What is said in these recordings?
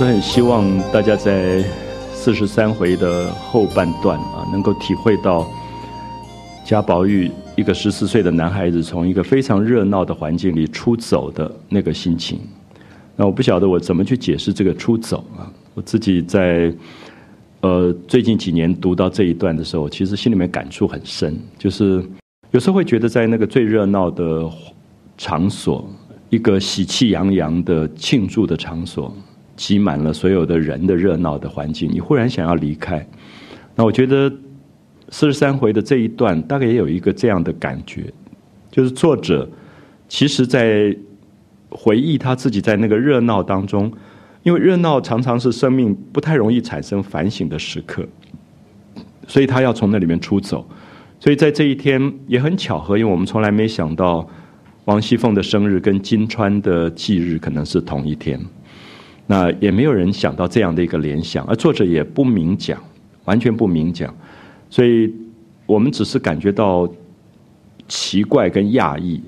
我很希望大家在四十三回的后半段啊，能够体会到贾宝玉一个十四岁的男孩子从一个非常热闹的环境里出走的那个心情。那我不晓得我怎么去解释这个出走啊？我自己在呃最近几年读到这一段的时候，其实心里面感触很深，就是有时候会觉得在那个最热闹的场所，一个喜气洋洋的庆祝的场所。挤满了所有的人的热闹的环境，你忽然想要离开。那我觉得四十三回的这一段大概也有一个这样的感觉，就是作者其实在回忆他自己在那个热闹当中，因为热闹常常是生命不太容易产生反省的时刻，所以他要从那里面出走。所以在这一天也很巧合，因为我们从来没想到王熙凤的生日跟金钏的忌日可能是同一天。那也没有人想到这样的一个联想，而作者也不明讲，完全不明讲，所以我们只是感觉到奇怪跟讶异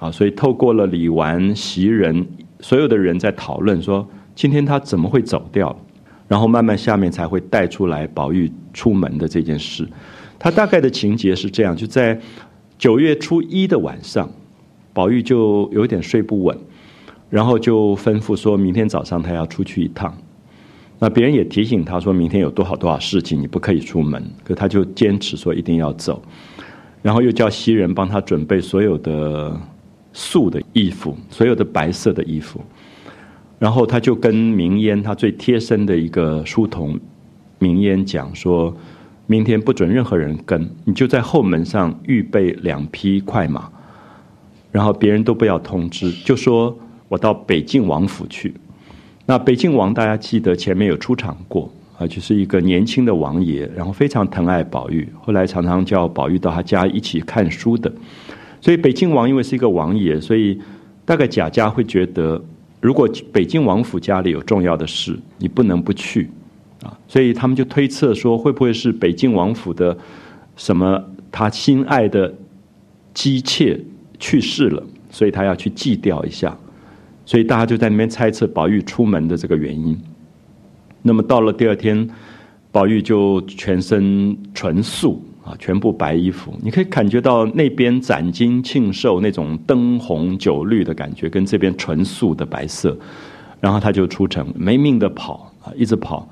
啊，所以透过了李纨、袭人，所有的人在讨论说，今天他怎么会走掉？然后慢慢下面才会带出来宝玉出门的这件事。他大概的情节是这样：就在九月初一的晚上，宝玉就有点睡不稳。然后就吩咐说，明天早上他要出去一趟。那别人也提醒他说，明天有多少多少事情，你不可以出门。可他就坚持说一定要走。然后又叫袭人帮他准备所有的素的衣服，所有的白色的衣服。然后他就跟明烟，他最贴身的一个书童明烟讲说，明天不准任何人跟，你就在后门上预备两匹快马，然后别人都不要通知，就说。我到北静王府去，那北静王大家记得前面有出场过啊，就是一个年轻的王爷，然后非常疼爱宝玉，后来常常叫宝玉到他家一起看书的。所以北静王因为是一个王爷，所以大概贾家会觉得，如果北静王府家里有重要的事，你不能不去啊。所以他们就推测说，会不会是北静王府的什么他心爱的姬妾去世了，所以他要去祭吊一下。所以大家就在那边猜测宝玉出门的这个原因。那么到了第二天，宝玉就全身纯素啊，全部白衣服，你可以感觉到那边斩金庆寿那种灯红酒绿的感觉，跟这边纯素的白色。然后他就出城，没命的跑啊，一直跑。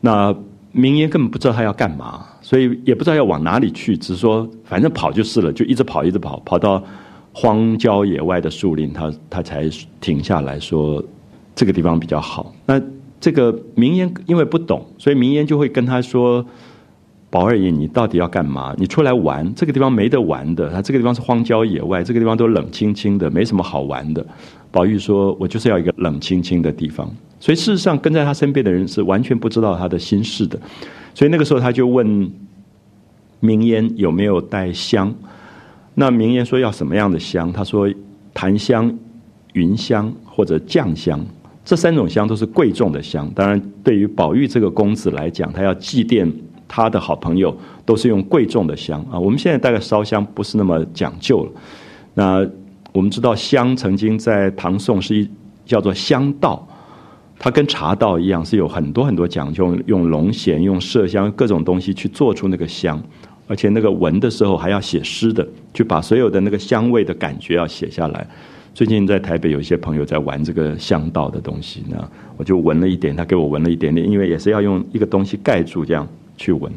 那明烟根本不知道他要干嘛，所以也不知道要往哪里去，只是说反正跑就是了，就一直跑，一直跑，跑到。荒郊野外的树林，他他才停下来说，这个地方比较好。那这个明烟因为不懂，所以明烟就会跟他说：“宝二爷，你到底要干嘛？你出来玩，这个地方没得玩的。他这个地方是荒郊野外，这个地方都冷清清的，没什么好玩的。”宝玉说：“我就是要一个冷清清的地方。”所以事实上，跟在他身边的人是完全不知道他的心事的。所以那个时候，他就问明烟有没有带香。那名言说要什么样的香？他说檀香、云香或者酱香，这三种香都是贵重的香。当然，对于宝玉这个公子来讲，他要祭奠他的好朋友，都是用贵重的香啊。我们现在大概烧香不是那么讲究了。那我们知道香曾经在唐宋是一叫做香道，它跟茶道一样，是有很多很多讲究，用龙涎、用麝香各种东西去做出那个香。而且那个闻的时候还要写诗的，去把所有的那个香味的感觉要写下来。最近在台北有一些朋友在玩这个香道的东西，那我就闻了一点，他给我闻了一点点，因为也是要用一个东西盖住这样去闻。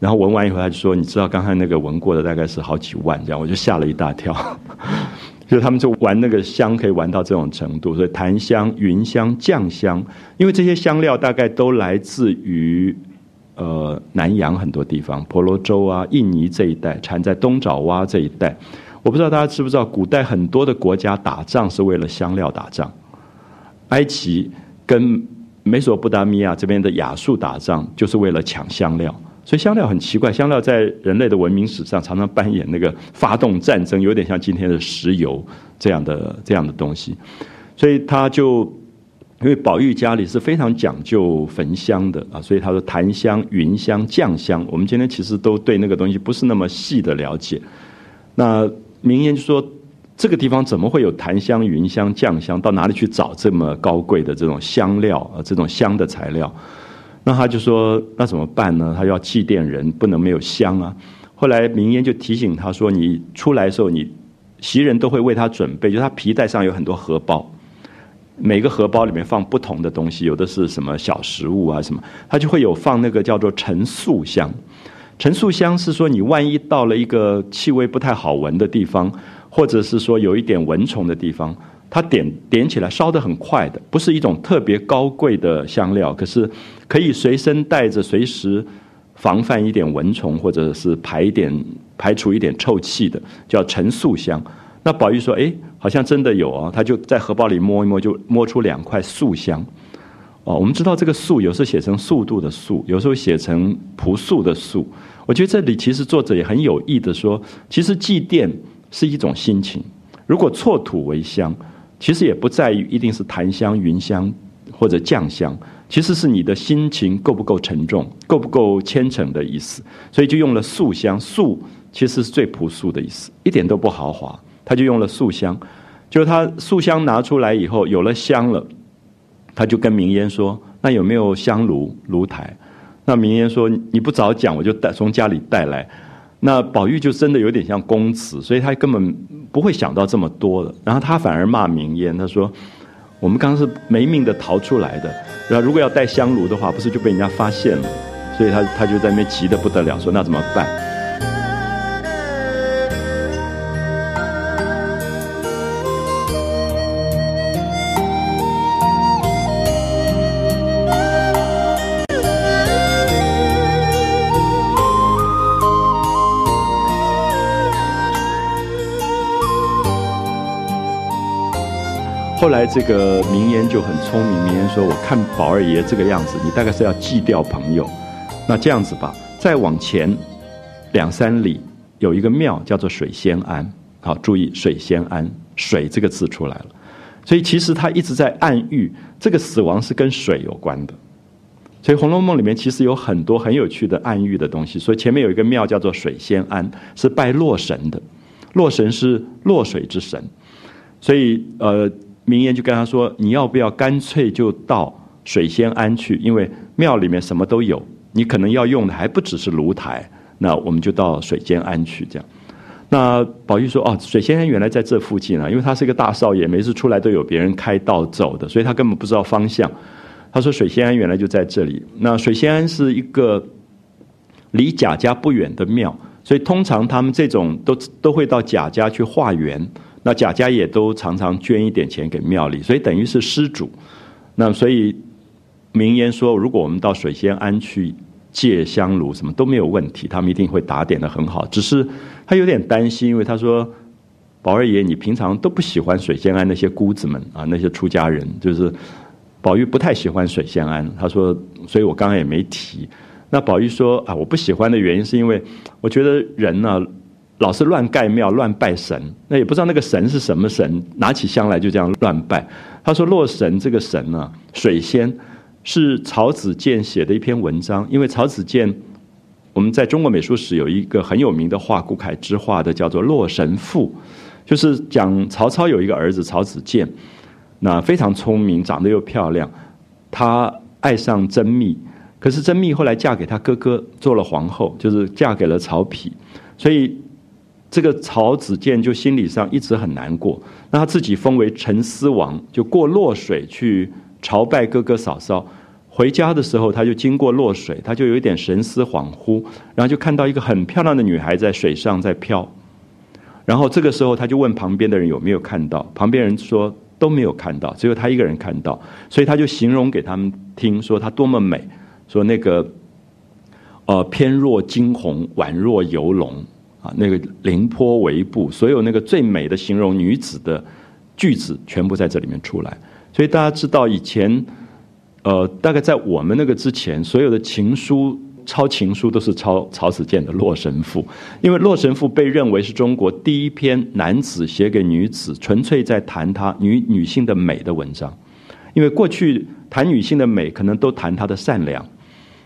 然后闻完以后，他就说：“你知道刚才那个闻过的大概是好几万这样。”我就吓了一大跳。就他们就玩那个香，可以玩到这种程度，所以檀香、云香、酱香，因为这些香料大概都来自于。呃，南洋很多地方，婆罗洲啊、印尼这一带，产在东爪哇这一带。我不知道大家知不知道，古代很多的国家打仗是为了香料打仗。埃及跟美索不达米亚这边的亚述打仗，就是为了抢香料。所以香料很奇怪，香料在人类的文明史上常常扮演那个发动战争，有点像今天的石油这样的这样的东西。所以他就。因为宝玉家里是非常讲究焚香的啊，所以他说檀香、云香、酱香。我们今天其实都对那个东西不是那么细的了解。那明烟就说，这个地方怎么会有檀香、云香、酱香？到哪里去找这么高贵的这种香料啊？这种香的材料？那他就说：“那怎么办呢？他要祭奠人，不能没有香啊。”后来明烟就提醒他说：“你出来的时候，你袭人都会为他准备，就是他皮带上有很多荷包，每个荷包里面放不同的东西，有的是什么小食物啊什么，他就会有放那个叫做陈素香。陈素香是说，你万一到了一个气味不太好闻的地方。”或者是说有一点蚊虫的地方，它点点起来烧得很快的，不是一种特别高贵的香料，可是可以随身带着，随时防范一点蚊虫，或者是排一点排除一点臭气的，叫陈素香。那宝玉说：“哎，好像真的有啊。”他就在荷包里摸一摸，就摸出两块素香。哦，我们知道这个“素”有时候写成“速度”的“速”，有时候写成“朴素”的“素”。我觉得这里其实作者也很有意的说，其实祭奠。是一种心情。如果错土为香，其实也不在于一定是檀香、云香或者酱香，其实是你的心情够不够沉重，够不够虔诚的意思。所以就用了素香，素其实是最朴素的意思，一点都不豪华。他就用了素香，就是他素香拿出来以后有了香了，他就跟明烟说：“那有没有香炉炉台？”那明烟说：“你不早讲，我就带从家里带来。”那宝玉就真的有点像公子，所以他根本不会想到这么多的。然后他反而骂明烟，他说：“我们刚刚是没命的逃出来的，然后如果要带香炉的话，不是就被人家发现了？所以他他就在那边急得不得了，说那怎么办？”来这个名言就很聪明，名言说：“我看宝二爷这个样子，你大概是要祭掉朋友。那这样子吧，再往前两三里有一个庙叫做水仙庵。好，注意水仙庵，水这个字出来了。所以其实他一直在暗喻这个死亡是跟水有关的。所以《红楼梦》里面其实有很多很有趣的暗喻的东西。所以前面有一个庙叫做水仙庵，是拜洛神的，洛神是洛水之神。所以呃。明言就跟他说：“你要不要干脆就到水仙庵去？因为庙里面什么都有，你可能要用的还不只是炉台。那我们就到水仙庵去。这样，那宝玉说：‘哦，水仙庵原来在这附近啊！’因为他是一个大少爷，每次出来都有别人开道走的，所以他根本不知道方向。他说：‘水仙庵原来就在这里。’那水仙庵是一个离贾家不远的庙，所以通常他们这种都都会到贾家去化缘。”那贾家也都常常捐一点钱给庙里，所以等于是施主。那所以名言说，如果我们到水仙庵去借香炉，什么都没有问题，他们一定会打点的很好。只是他有点担心，因为他说：“宝二爷，你平常都不喜欢水仙庵那些姑子们啊，那些出家人，就是宝玉不太喜欢水仙庵。”他说：“所以我刚刚也没提。”那宝玉说：“啊，我不喜欢的原因是因为我觉得人呢。”老是乱盖庙、乱拜神，那也不知道那个神是什么神，拿起香来就这样乱拜。他说：“洛神这个神呢，水仙是曹子建写的一篇文章。因为曹子建，我们在中国美术史有一个很有名的画，顾恺之画的，叫做《洛神赋》，就是讲曹操有一个儿子曹子建，那非常聪明，长得又漂亮，他爱上甄宓，可是甄宓后来嫁给他哥哥做了皇后，就是嫁给了曹丕，所以。这个曹子建就心理上一直很难过，那他自己封为陈思王，就过洛水去朝拜哥哥嫂嫂。回家的时候，他就经过洛水，他就有一点神思恍惚，然后就看到一个很漂亮的女孩在水上在飘。然后这个时候，他就问旁边的人有没有看到，旁边人说都没有看到，只有他一个人看到，所以他就形容给他们听，说她多么美，说那个呃翩若惊鸿，宛若游龙。啊，那个凌波微步，所有那个最美的形容女子的句子，全部在这里面出来。所以大家知道，以前，呃，大概在我们那个之前，所有的情书抄情书都是抄曹子建的《洛神赋》，因为《洛神赋》被认为是中国第一篇男子写给女子，纯粹在谈她女女性的美的文章。因为过去谈女性的美，可能都谈她的善良。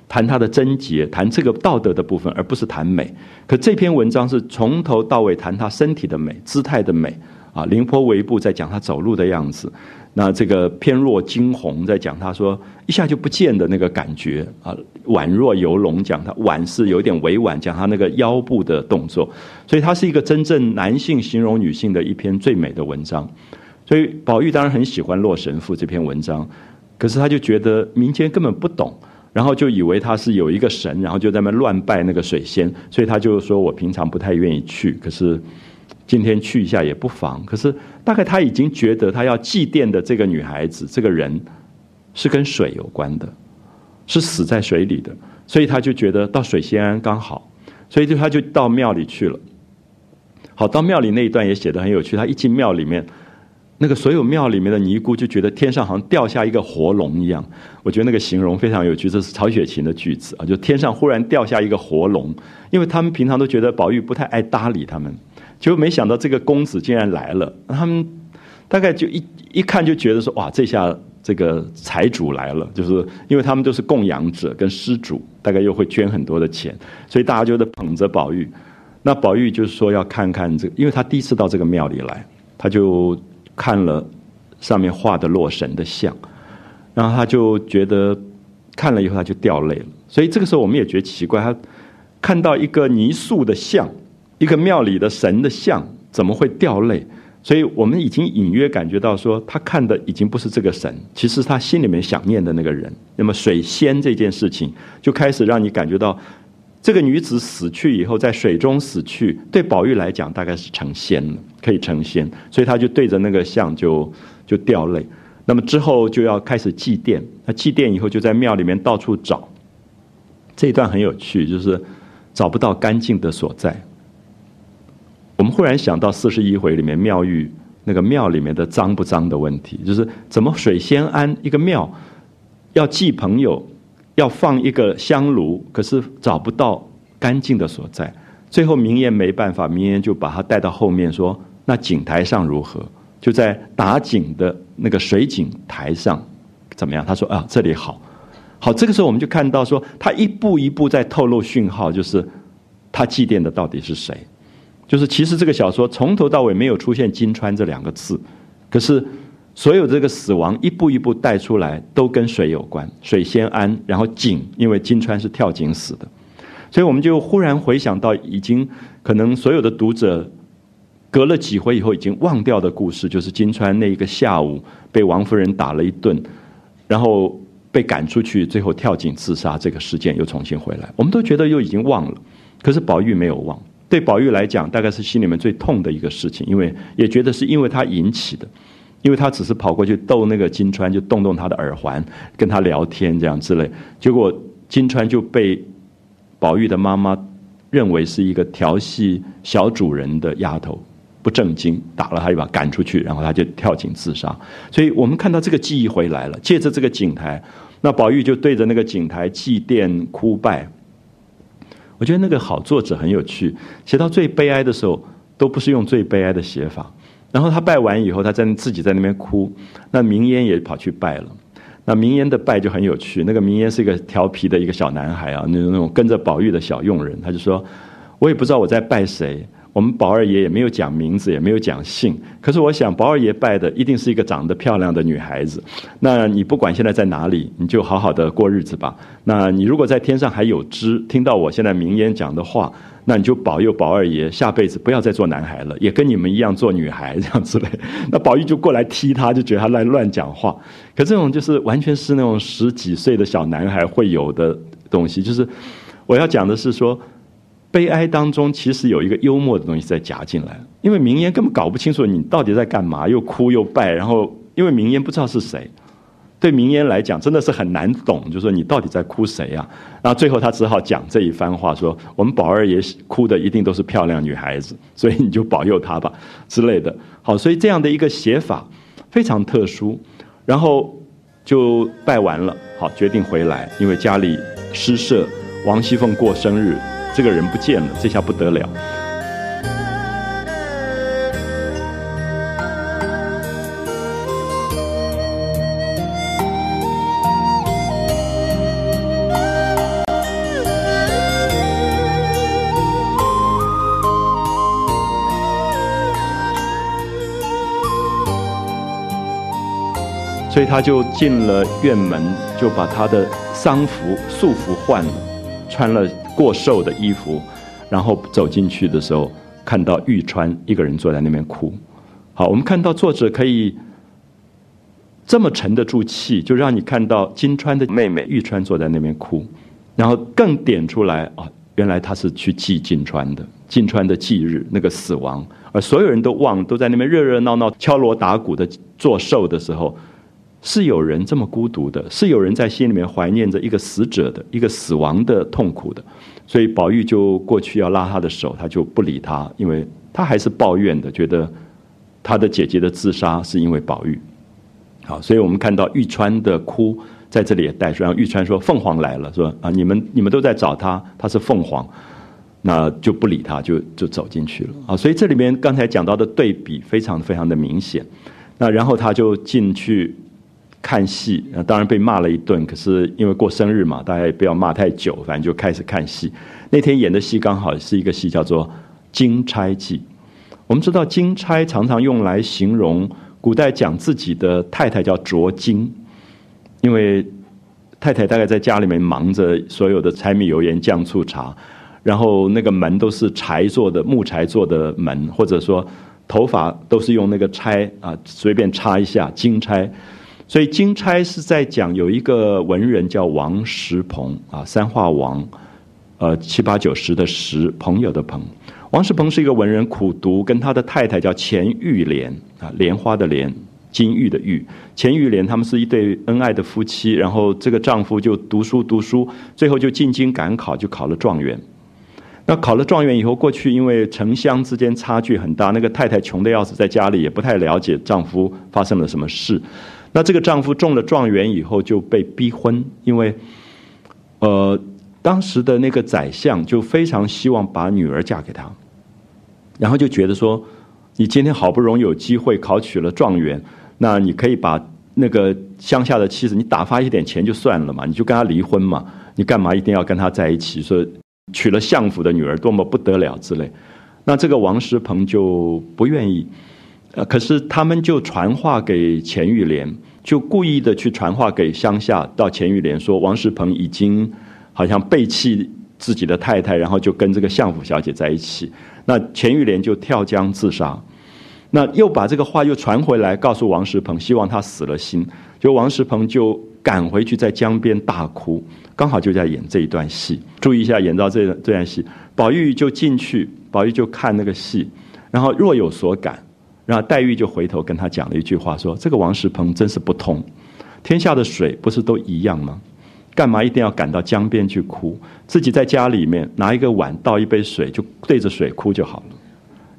谈他的贞洁，谈这个道德的部分，而不是谈美。可这篇文章是从头到尾谈他身体的美、姿态的美，啊，凌波微步在讲他走路的样子。那这个翩若惊鸿在讲他说一下就不见的那个感觉啊，宛若游龙讲他宛是有点委婉讲他那个腰部的动作，所以他是一个真正男性形容女性的一篇最美的文章。所以宝玉当然很喜欢《洛神赋》这篇文章，可是他就觉得民间根本不懂，然后就以为他是有一个神，然后就在那乱拜那个水仙，所以他就说我平常不太愿意去，可是。今天去一下也不妨，可是大概他已经觉得他要祭奠的这个女孩子，这个人是跟水有关的，是死在水里的，所以他就觉得到水仙庵刚好，所以就他就到庙里去了。好，到庙里那一段也写的很有趣，他一进庙里面，那个所有庙里面的尼姑就觉得天上好像掉下一个活龙一样，我觉得那个形容非常有趣，这是曹雪芹的句子啊，就天上忽然掉下一个活龙，因为他们平常都觉得宝玉不太爱搭理他们。结果没想到这个公子竟然来了，他们大概就一一看就觉得说哇，这下这个财主来了，就是因为他们都是供养者跟施主，大概又会捐很多的钱，所以大家就在捧着宝玉。那宝玉就是说要看看这个，因为他第一次到这个庙里来，他就看了上面画的洛神的像，然后他就觉得看了以后他就掉泪了。所以这个时候我们也觉得奇怪，他看到一个泥塑的像。一个庙里的神的像怎么会掉泪？所以我们已经隐约感觉到说，他看的已经不是这个神，其实他心里面想念的那个人。那么水仙这件事情就开始让你感觉到，这个女子死去以后在水中死去，对宝玉来讲大概是成仙了，可以成仙，所以他就对着那个像就就掉泪。那么之后就要开始祭奠，那祭奠以后就在庙里面到处找。这一段很有趣，就是找不到干净的所在。我们忽然想到四十一回里面妙玉那个庙里面的脏不脏的问题，就是怎么水仙庵一个庙要祭朋友，要放一个香炉，可是找不到干净的所在。最后明言没办法，明言就把他带到后面说：“那井台上如何？就在打井的那个水井台上怎么样？”他说：“啊，这里好，好。”这个时候我们就看到说，他一步一步在透露讯号，就是他祭奠的到底是谁。就是其实这个小说从头到尾没有出现“金川”这两个字，可是所有这个死亡一步一步带出来都跟水有关，水仙庵，然后井，因为金川是跳井死的，所以我们就忽然回想到，已经可能所有的读者隔了几回以后已经忘掉的故事，就是金川那一个下午被王夫人打了一顿，然后被赶出去，最后跳井自杀这个事件又重新回来，我们都觉得又已经忘了，可是宝玉没有忘。对宝玉来讲，大概是心里面最痛的一个事情，因为也觉得是因为他引起的，因为他只是跑过去逗那个金钏，就动动他的耳环，跟他聊天这样之类，结果金钏就被宝玉的妈妈认为是一个调戏小主人的丫头，不正经，打了他一把，赶出去，然后他就跳井自杀。所以我们看到这个记忆回来了，借着这个井台，那宝玉就对着那个井台祭奠哭拜。我觉得那个好作者很有趣，写到最悲哀的时候，都不是用最悲哀的写法。然后他拜完以后，他在自己在那边哭，那明烟也跑去拜了。那明烟的拜就很有趣，那个明烟是一个调皮的一个小男孩啊，那种那种跟着宝玉的小佣人，他就说：“我也不知道我在拜谁。”我们宝二爷也没有讲名字，也没有讲姓。可是我想，宝二爷拜的一定是一个长得漂亮的女孩子。那你不管现在在哪里，你就好好的过日子吧。那你如果在天上还有知，听到我现在明言讲的话，那你就保佑宝二爷下辈子不要再做男孩了，也跟你们一样做女孩这样之类。那宝玉就过来踢他，就觉得他在乱讲话。可这种就是完全是那种十几岁的小男孩会有的东西。就是我要讲的是说。悲哀当中，其实有一个幽默的东西在夹进来，因为明烟根本搞不清楚你到底在干嘛，又哭又拜，然后因为明烟不知道是谁，对明烟来讲真的是很难懂，就说你到底在哭谁啊？然后最后他只好讲这一番话，说我们宝二爷哭的一定都是漂亮女孩子，所以你就保佑他吧之类的。好，所以这样的一个写法非常特殊，然后就拜完了，好决定回来，因为家里诗社王熙凤过生日。这个人不见了这下不得了。所以他就进了院门就把他的丧服素服换了穿了过瘦的衣服，然后走进去的时候，看到玉川一个人坐在那边哭。好，我们看到作者可以这么沉得住气，就让你看到金川的妹妹玉川坐在那边哭，然后更点出来啊，原来他是去祭金川的，金川的忌日那个死亡，而所有人都忘，都在那边热热闹闹敲锣打鼓的做寿的时候。是有人这么孤独的，是有人在心里面怀念着一个死者的一个死亡的痛苦的，所以宝玉就过去要拉他的手，他就不理他，因为他还是抱怨的，觉得他的姐姐的自杀是因为宝玉。好，所以我们看到玉川的哭在这里也带出，然后玉川说凤凰来了，说啊你们你们都在找他，他是凤凰，那就不理他，就就走进去了啊。所以这里面刚才讲到的对比非常非常的明显，那然后他就进去。看戏，当然被骂了一顿。可是因为过生日嘛，大家也不要骂太久，反正就开始看戏。那天演的戏刚好是一个戏，叫做《金钗记》。我们知道金钗常常用来形容古代讲自己的太太叫卓金，因为太太大概在家里面忙着所有的柴米油盐酱醋茶，然后那个门都是柴做的木柴做的门，或者说头发都是用那个钗啊随便插一下金钗。所以金钗是在讲有一个文人叫王石鹏啊，三画王，呃七八九十的十朋友的朋，王石鹏是一个文人苦读，跟他的太太叫钱玉莲啊，莲花的莲，金玉的玉，钱玉莲他们是一对恩爱的夫妻，然后这个丈夫就读书读书，最后就进京赶考，就考了状元。那考了状元以后，过去因为城乡之间差距很大，那个太太穷的要死，在家里也不太了解丈夫发生了什么事。那这个丈夫中了状元以后就被逼婚，因为，呃，当时的那个宰相就非常希望把女儿嫁给他，然后就觉得说，你今天好不容易有机会考取了状元，那你可以把那个乡下的妻子，你打发一点钱就算了嘛，你就跟他离婚嘛，你干嘛一定要跟他在一起？说娶了相府的女儿多么不得了之类，那这个王石鹏就不愿意。呃，可是他们就传话给钱玉莲，就故意的去传话给乡下，到钱玉莲说王石鹏已经好像背弃自己的太太，然后就跟这个相府小姐在一起。那钱玉莲就跳江自杀。那又把这个话又传回来，告诉王石鹏，希望他死了心。就王石鹏就赶回去在江边大哭，刚好就在演这一段戏。注意一下，演到这这段戏，宝玉就进去，宝玉就看那个戏，然后若有所感。然后黛玉就回头跟他讲了一句话，说：“这个王石鹏真是不通，天下的水不是都一样吗？干嘛一定要赶到江边去哭？自己在家里面拿一个碗倒一杯水，就对着水哭就好了。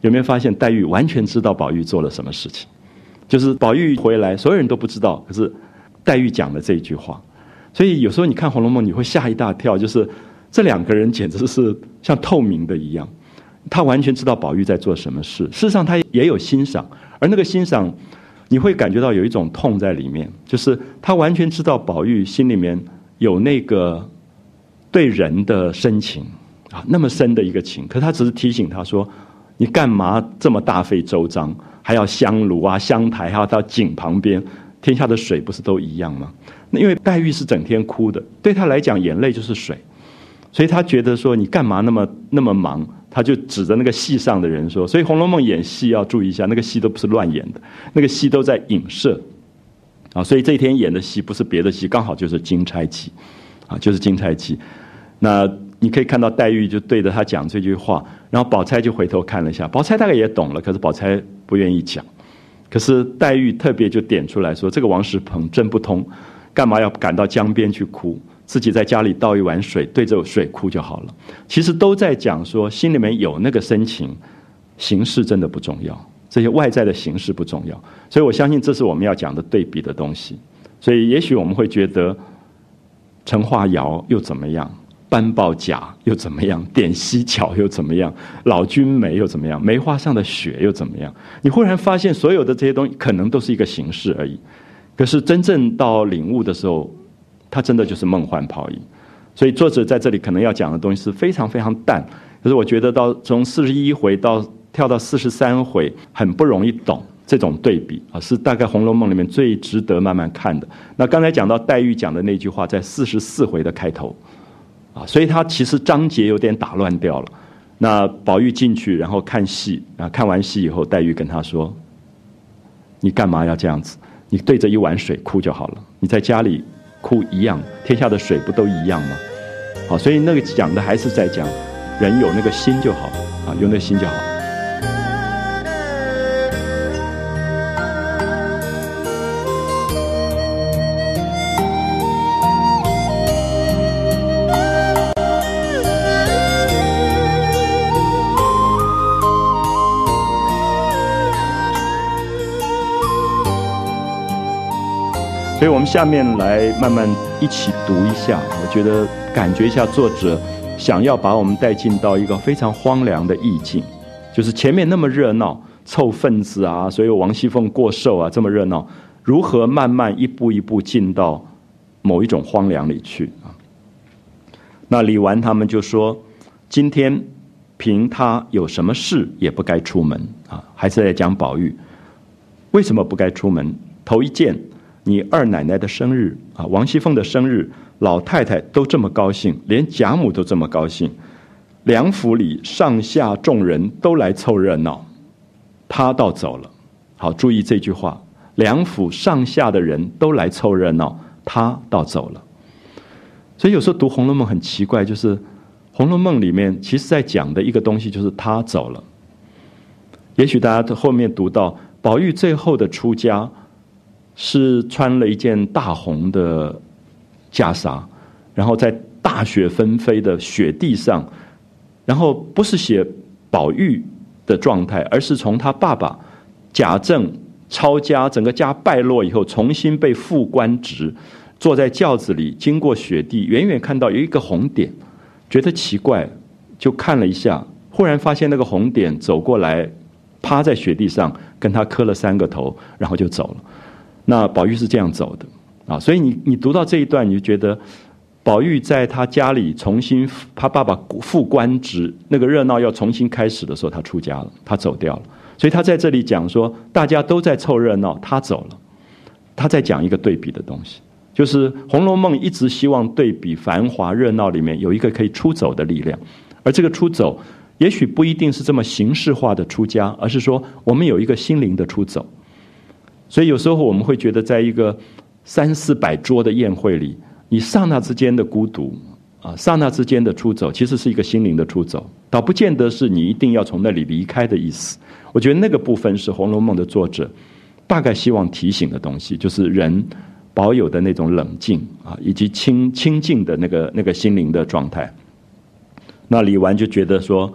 有没有发现黛玉完全知道宝玉做了什么事情？就是宝玉回来，所有人都不知道，可是黛玉讲了这一句话。所以有时候你看《红楼梦》，你会吓一大跳，就是这两个人简直是像透明的一样。”他完全知道宝玉在做什么事，事实上他也有欣赏，而那个欣赏，你会感觉到有一种痛在里面，就是他完全知道宝玉心里面有那个对人的深情啊，那么深的一个情，可他只是提醒他说：“你干嘛这么大费周章，还要香炉啊、香台，还要到井旁边？天下的水不是都一样吗？”那因为黛玉是整天哭的，对他来讲，眼泪就是水，所以他觉得说：“你干嘛那么那么忙？”他就指着那个戏上的人说：“所以《红楼梦》演戏要注意一下，那个戏都不是乱演的，那个戏都在影射啊。所以这一天演的戏不是别的戏，刚好就是《金钗记》，啊，就是《金钗记》。那你可以看到黛玉就对着他讲这句话，然后宝钗就回头看了一下，宝钗大概也懂了，可是宝钗不愿意讲。可是黛玉特别就点出来说：这个王石鹏真不通，干嘛要赶到江边去哭？”自己在家里倒一碗水，对着水哭就好了。其实都在讲说，心里面有那个深情，形式真的不重要，这些外在的形式不重要。所以我相信，这是我们要讲的对比的东西。所以，也许我们会觉得，陈化瑶又怎么样？班报甲又怎么样？点西桥又怎么样？老君梅又怎么样？梅花上的雪又怎么样？你忽然发现，所有的这些东西可能都是一个形式而已。可是真正到领悟的时候，它真的就是梦幻泡影，所以作者在这里可能要讲的东西是非常非常淡。可是我觉得到从四十一回到跳到四十三回，很不容易懂，这种对比啊，是大概《红楼梦》里面最值得慢慢看的。那刚才讲到黛玉讲的那句话，在四十四回的开头，啊，所以他其实章节有点打乱掉了。那宝玉进去，然后看戏啊，看完戏以后，黛玉跟他说：“你干嘛要这样子？你对着一碗水哭就好了。你在家里哭一样，天下的水不都一样吗？”好，所以那个讲的还是在讲，人有那个心就好啊，有那个心就好。所以我们下面来慢慢一起读一下，我觉得感觉一下作者想要把我们带进到一个非常荒凉的意境，就是前面那么热闹凑份子啊，所以王熙凤过寿啊这么热闹，如何慢慢一步一步进到某一种荒凉里去啊？那李纨他们就说，今天凭他有什么事也不该出门啊，还是在讲宝玉为什么不该出门？头一件。你二奶奶的生日啊，王熙凤的生日，老太太都这么高兴，连贾母都这么高兴，梁府里上下众人都来凑热闹，他倒走了。好，注意这句话，梁府上下的人都来凑热闹，他倒走了。所以有时候读《红楼梦》很奇怪，就是《红楼梦》里面其实在讲的一个东西，就是他走了。也许大家后面读到宝玉最后的出家。是穿了一件大红的袈裟，然后在大雪纷飞的雪地上，然后不是写宝玉的状态，而是从他爸爸贾政抄家，整个家败落以后，重新被复官职，坐在轿子里，经过雪地，远远看到有一个红点，觉得奇怪，就看了一下，忽然发现那个红点走过来，趴在雪地上，跟他磕了三个头，然后就走了。那宝玉是这样走的啊，所以你你读到这一段，你就觉得宝玉在他家里重新他爸爸复官职，那个热闹要重新开始的时候，他出家了，他走掉了。所以他在这里讲说，大家都在凑热闹，他走了。他在讲一个对比的东西，就是《红楼梦》一直希望对比繁华热闹里面有一个可以出走的力量，而这个出走也许不一定是这么形式化的出家，而是说我们有一个心灵的出走。所以有时候我们会觉得，在一个三四百桌的宴会里，你刹那之间的孤独啊，刹那之间的出走，其实是一个心灵的出走，倒不见得是你一定要从那里离开的意思。我觉得那个部分是《红楼梦》的作者大概希望提醒的东西，就是人保有的那种冷静啊，以及清清静的那个那个心灵的状态。那李纨就觉得说，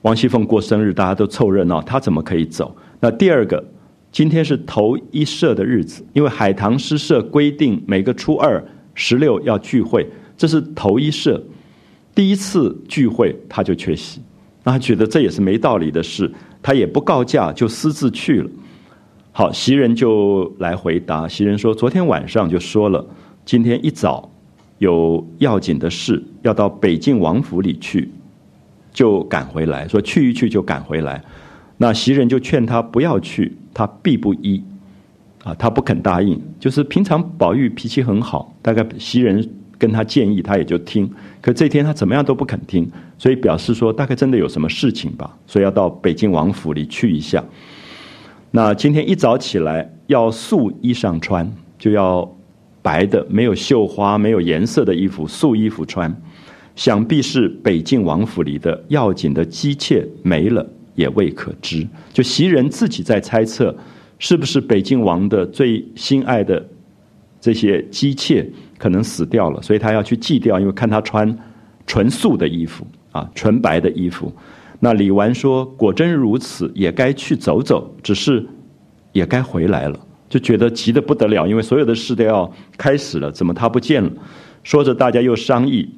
王熙凤过生日，大家都凑热闹，她怎么可以走？那第二个。今天是头一社的日子，因为海棠诗社规定每个初二、十六要聚会，这是头一社，第一次聚会他就缺席，那他觉得这也是没道理的事，他也不告假就私自去了。好，袭人就来回答，袭人说：昨天晚上就说了，今天一早有要紧的事要到北静王府里去，就赶回来，说去一去就赶回来。那袭人就劝他不要去。他必不依，啊，他不肯答应。就是平常宝玉脾气很好，大概袭人跟他建议，他也就听。可这天他怎么样都不肯听，所以表示说大概真的有什么事情吧，所以要到北京王府里去一下。那今天一早起来要素衣裳穿，就要白的、没有绣花、没有颜色的衣服，素衣服穿。想必是北静王府里的要紧的姬妾没了。也未可知，就袭人自己在猜测，是不是北静王的最心爱的这些姬妾可能死掉了，所以他要去祭掉，因为看他穿纯素的衣服啊，纯白的衣服。那李纨说：“果真如此，也该去走走，只是也该回来了。”就觉得急得不得了，因为所有的事都要开始了，怎么他不见了？说着，大家又商议，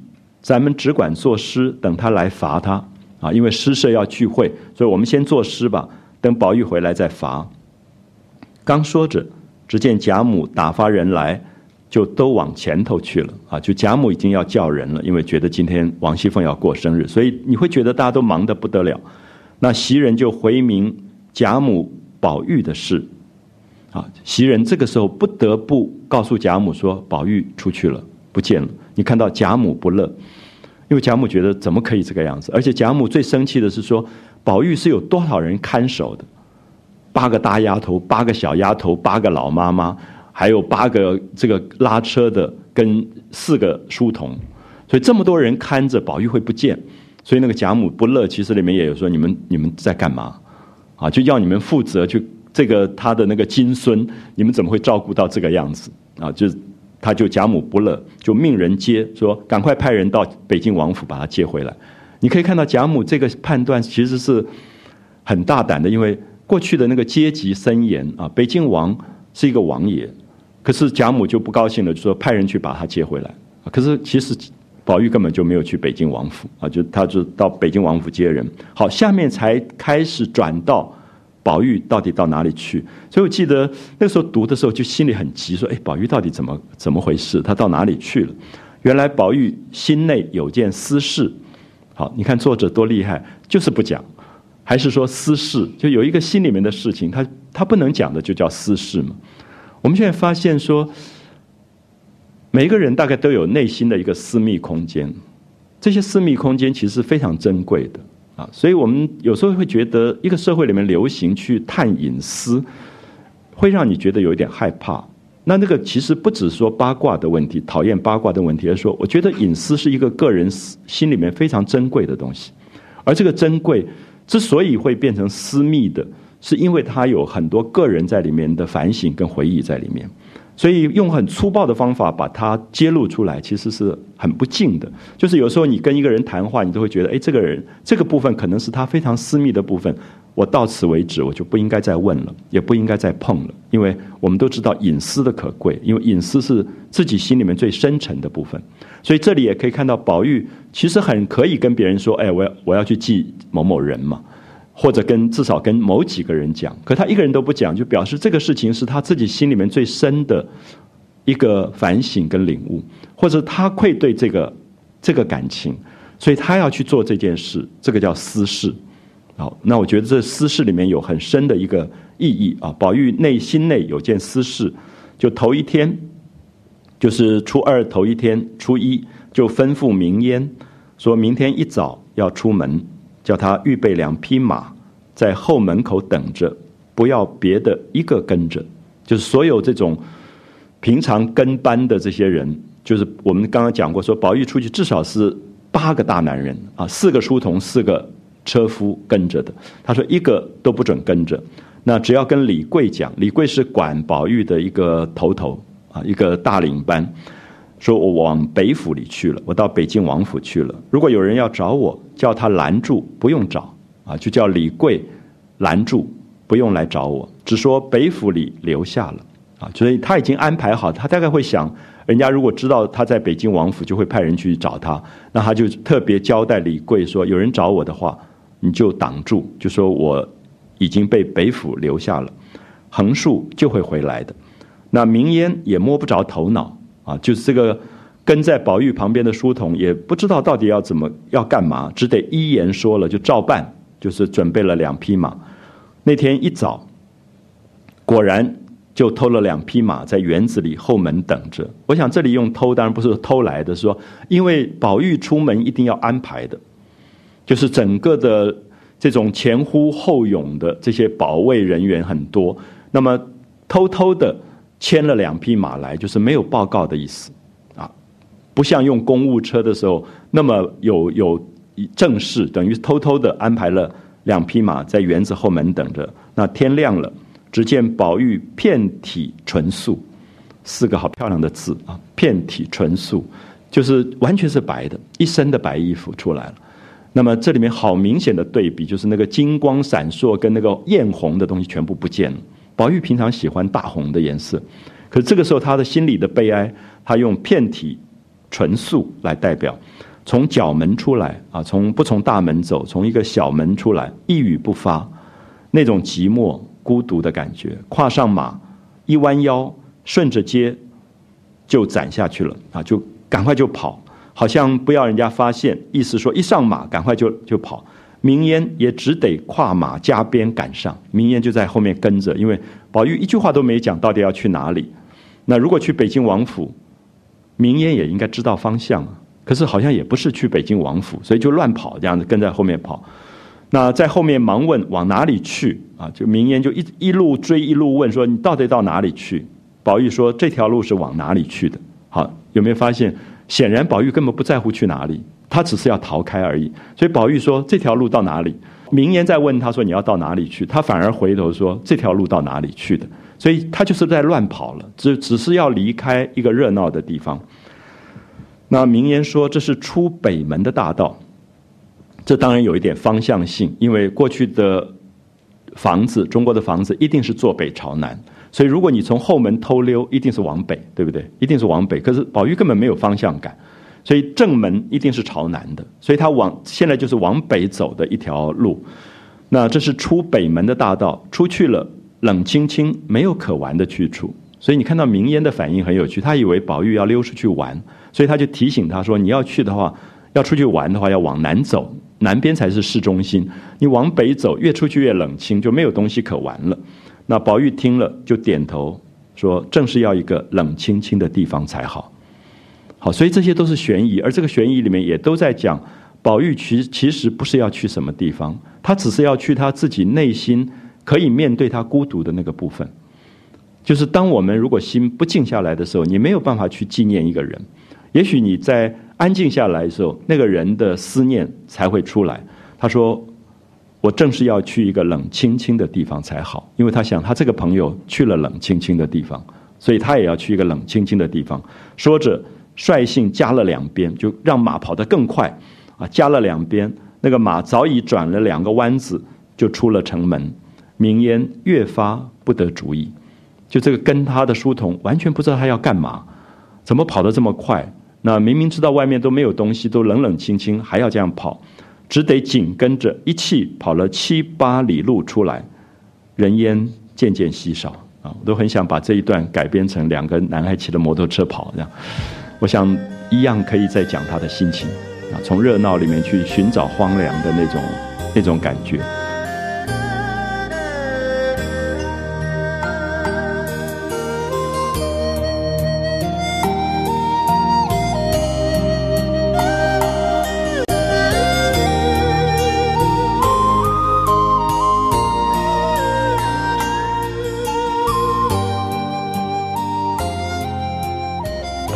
咱们只管作诗，等他来罚他。啊，因为诗社要聚会，所以我们先作诗吧，等宝玉回来再罚。刚说着，只见贾母打发人来，就都往前头去了。啊，就贾母已经要叫人了，因为觉得今天王熙凤要过生日，所以你会觉得大家都忙得不得了。那袭人就回明贾母宝玉的事。啊，袭人这个时候不得不告诉贾母说：“宝玉出去了，不见了。”你看到贾母不乐，因为贾母觉得怎么可以这个样子？而且贾母最生气的是说，宝玉是有多少人看守的？八个大丫头，八个小丫头，八个老妈妈，还有八个这个拉车的，跟四个书童，所以这么多人看着宝玉会不见，所以那个贾母不乐。其实里面也有说，你们你们在干嘛？啊，就要你们负责去。这个他的那个金孙，你们怎么会照顾到这个样子啊？就他就贾母不乐，就命人接，说赶快派人到北京王府把他接回来。你可以看到贾母这个判断其实是很大胆的，因为过去的那个阶级森严啊，北京王是一个王爷，可是贾母就不高兴了，就说派人去把他接回来。可是其实宝玉根本就没有去北京王府啊，就他就到北京王府接人。好，下面才开始转到。宝玉到底到哪里去？所以我记得那时候读的时候，就心里很急，说：“哎，宝玉到底怎么怎么回事？他到哪里去了？”原来宝玉心内有件私事。好，你看作者多厉害，就是不讲，还是说私事？就有一个心里面的事情，他他不能讲的，就叫私事嘛。我们现在发现说，每一个人大概都有内心的一个私密空间，这些私密空间其实非常珍贵的。啊，所以我们有时候会觉得，一个社会里面流行去探隐私，会让你觉得有一点害怕。那那个其实不只说八卦的问题，讨厌八卦的问题，而说，我觉得隐私是一个个人心里面非常珍贵的东西。而这个珍贵之所以会变成私密的，是因为它有很多个人在里面的反省跟回忆在里面。所以用很粗暴的方法把它揭露出来，其实是很不敬的。就是有时候你跟一个人谈话，你都会觉得，哎，这个人这个部分可能是他非常私密的部分，我到此为止，我就不应该再问了，也不应该再碰了。因为我们都知道隐私的可贵，因为隐私是自己心里面最深沉的部分。所以这里也可以看到，宝玉其实很可以跟别人说，哎，我要我要去记某某人嘛。或者跟至少跟某几个人讲，可他一个人都不讲，就表示这个事情是他自己心里面最深的一个反省跟领悟，或者他愧对这个这个感情，所以他要去做这件事，这个叫私事。好，那我觉得这私事里面有很深的一个意义啊。宝玉内心内有件私事，就头一天，就是初二头一天，初一就吩咐明烟，说明天一早要出门。叫他预备两匹马，在后门口等着，不要别的一个跟着，就是所有这种平常跟班的这些人，就是我们刚刚讲过，说宝玉出去至少是八个大男人啊，四个书童，四个车夫跟着的。他说一个都不准跟着，那只要跟李贵讲，李贵是管宝玉的一个头头啊，一个大领班。说我往北府里去了，我到北京王府去了。如果有人要找我，叫他拦住，不用找啊，就叫李贵拦住，不用来找我，只说北府里留下了啊。所以他已经安排好，他大概会想，人家如果知道他在北京王府，就会派人去找他，那他就特别交代李贵说，有人找我的话，你就挡住，就说我已经被北府留下了，横竖就会回来的。那明烟也摸不着头脑。啊，就是这个跟在宝玉旁边的书童也不知道到底要怎么要干嘛，只得一言说了就照办，就是准备了两匹马。那天一早，果然就偷了两匹马在园子里后门等着。我想这里用偷当然不是偷来的，说因为宝玉出门一定要安排的，就是整个的这种前呼后拥的这些保卫人员很多，那么偷偷的。牵了两匹马来，就是没有报告的意思，啊，不像用公务车的时候那么有有正式，等于偷偷的安排了两匹马在园子后门等着。那天亮了，只见宝玉遍体纯素，四个好漂亮的字啊，遍体纯素，就是完全是白的，一身的白衣服出来了。那么这里面好明显的对比，就是那个金光闪烁跟那个艳红的东西全部不见了。宝玉平常喜欢大红的颜色，可这个时候他的心里的悲哀，他用片体纯素来代表。从角门出来啊，从不从大门走，从一个小门出来，一语不发，那种寂寞孤独的感觉。跨上马，一弯腰，顺着街就斩下去了啊，就赶快就跑，好像不要人家发现，意思说一上马赶快就就跑。明烟也只得跨马加鞭赶上，明烟就在后面跟着，因为宝玉一句话都没讲，到底要去哪里？那如果去北京王府，明烟也应该知道方向啊。可是好像也不是去北京王府，所以就乱跑，这样子跟在后面跑。那在后面忙问往哪里去啊？就明烟就一一路追一路问说你到底到哪里去？宝玉说这条路是往哪里去的？好，有没有发现？显然宝玉根本不在乎去哪里，他只是要逃开而已。所以宝玉说这条路到哪里？明言再问他说你要到哪里去？他反而回头说这条路到哪里去的？所以他就是在乱跑了，只只是要离开一个热闹的地方。那明言说这是出北门的大道，这当然有一点方向性，因为过去的房子，中国的房子一定是坐北朝南，所以如果你从后门偷溜，一定是往北，对不对？一定是往北。可是宝玉根本没有方向感，所以正门一定是朝南的，所以他往现在就是往北走的一条路。那这是出北门的大道，出去了冷清清，没有可玩的去处。所以你看到明烟的反应很有趣，他以为宝玉要溜出去玩。所以他就提醒他说：“你要去的话，要出去玩的话，要往南走，南边才是市中心。你往北走，越出去越冷清，就没有东西可玩了。”那宝玉听了就点头说：“正是要一个冷清清的地方才好。”好，所以这些都是悬疑，而这个悬疑里面也都在讲，宝玉其其实不是要去什么地方，他只是要去他自己内心可以面对他孤独的那个部分。就是当我们如果心不静下来的时候，你没有办法去纪念一个人。也许你在安静下来的时候，那个人的思念才会出来。他说：“我正是要去一个冷清清的地方才好，因为他想他这个朋友去了冷清清的地方，所以他也要去一个冷清清的地方。”说着，率性加了两鞭，就让马跑得更快。啊，加了两鞭，那个马早已转了两个弯子，就出了城门。明烟越发不得主意，就这个跟他的书童完全不知道他要干嘛。怎么跑得这么快？那明明知道外面都没有东西，都冷冷清清，还要这样跑，只得紧跟着一气跑了七八里路出来，人烟渐渐稀少啊！我都很想把这一段改编成两个男孩骑着摩托车跑这样，我想一样可以再讲他的心情啊，从热闹里面去寻找荒凉的那种那种感觉。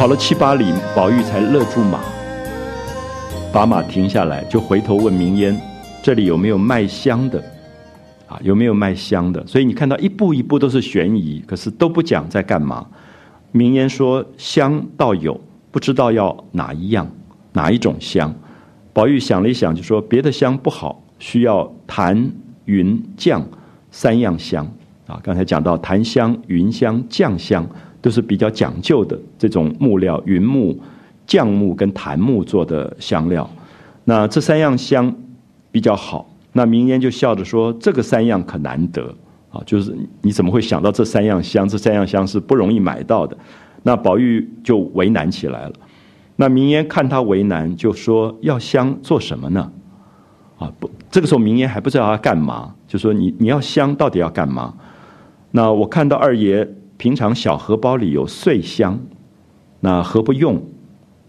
跑了七八里，宝玉才勒住马，把马停下来，就回头问明烟：“这里有没有卖香的？啊，有没有卖香的？”所以你看到一步一步都是悬疑，可是都不讲在干嘛。明烟说：“香倒有，不知道要哪一样，哪一种香。”宝玉想了一想，就说：“别的香不好，需要檀、云、酱三样香。啊，刚才讲到檀香、云香、酱香。”就是比较讲究的这种木料，云木、橡木跟檀木做的香料。那这三样香比较好。那明烟就笑着说：“这个三样可难得啊！就是你怎么会想到这三样香？这三样香是不容易买到的。”那宝玉就为难起来了。那明烟看他为难，就说：“要香做什么呢？”啊，不，这个时候明烟还不知道要干嘛，就说：“你你要香到底要干嘛？”那我看到二爷。平常小荷包里有碎香，那何不用？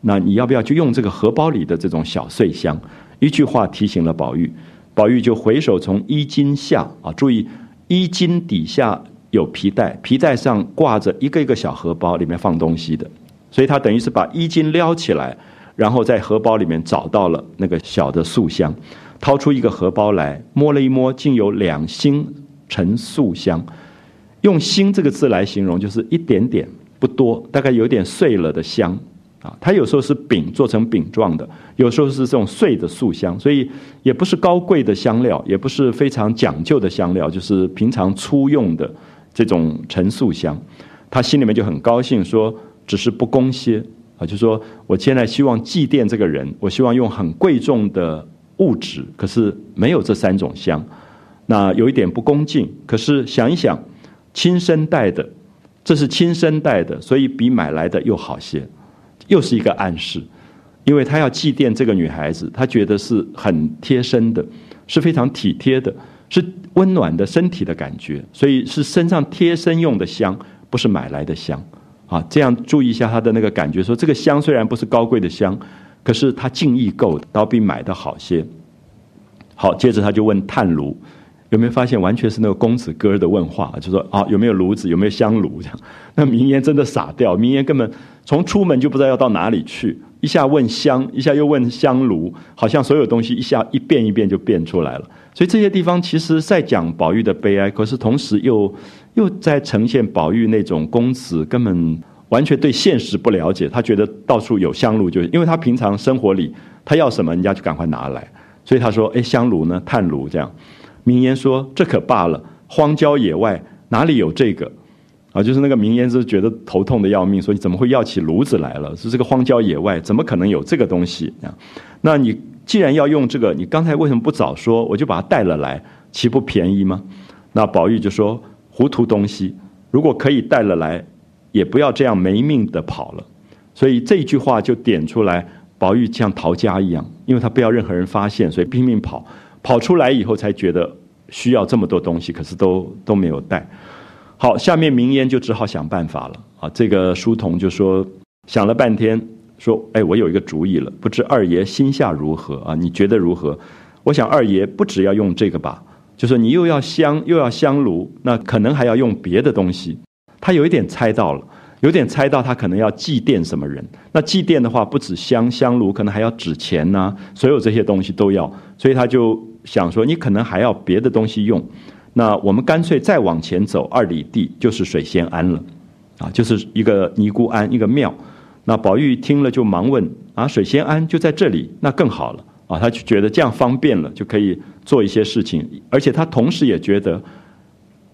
那你要不要就用这个荷包里的这种小碎香？一句话提醒了宝玉，宝玉就回手从衣襟下啊，注意衣襟底下有皮带，皮带上挂着一个一个小荷包，里面放东西的，所以他等于是把衣襟撩起来，然后在荷包里面找到了那个小的素香，掏出一个荷包来摸了一摸，竟有两星沉素香。用“星”这个字来形容，就是一点点不多，大概有点碎了的香啊。它有时候是饼做成饼状的，有时候是这种碎的素香，所以也不是高贵的香料，也不是非常讲究的香料，就是平常粗用的这种陈素香。他心里面就很高兴，说只是不公些啊，就说我现在希望祭奠这个人，我希望用很贵重的物质，可是没有这三种香，那有一点不恭敬。可是想一想。亲生带的，这是亲生带的，所以比买来的又好些，又是一个暗示。因为他要祭奠这个女孩子，他觉得是很贴身的，是非常体贴的，是温暖的身体的感觉，所以是身上贴身用的香，不是买来的香。啊，这样注意一下他的那个感觉，说这个香虽然不是高贵的香，可是他敬意够的，倒比买的好些。好，接着他就问炭炉，有没有发现完全是那个公子哥的问话，就说啊有没有炉子，有没有香炉这样。那明烟真的傻掉，明烟根本从出门就不知道要到哪里去，一下问香，一下又问香炉，好像所有东西一下一遍一遍就变出来了。所以这些地方其实在讲宝玉的悲哀，可是同时又。又在呈现宝玉那种公子根本完全对现实不了解，他觉得到处有香炉，就因为他平常生活里他要什么，人家就赶快拿来，所以他说：“哎，香炉呢？炭炉这样。”名言说：“这可罢了，荒郊野外哪里有这个？啊，就是那个名言是觉得头痛的要命，说你怎么会要起炉子来了？是这个荒郊野外怎么可能有这个东西啊？那你既然要用这个，你刚才为什么不早说？我就把它带了来，岂不便宜吗？”那宝玉就说。糊涂东西，如果可以带了来，也不要这样没命的跑了。所以这句话就点出来，宝玉像逃家一样，因为他不要任何人发现，所以拼命跑。跑出来以后才觉得需要这么多东西，可是都都没有带。好，下面明烟就只好想办法了啊。这个书童就说想了半天，说：“哎，我有一个主意了，不知二爷心下如何啊？你觉得如何？我想二爷不只要用这个吧。”就说你又要香又要香炉，那可能还要用别的东西。他有一点猜到了，有点猜到他可能要祭奠什么人。那祭奠的话，不止香香炉，可能还要纸钱呐，所有这些东西都要。所以他就想说，你可能还要别的东西用。那我们干脆再往前走二里地，就是水仙庵了，啊，就是一个尼姑庵，一个庙。那宝玉听了就忙问啊，水仙庵就在这里，那更好了。啊，他就觉得这样方便了，就可以做一些事情，而且他同时也觉得，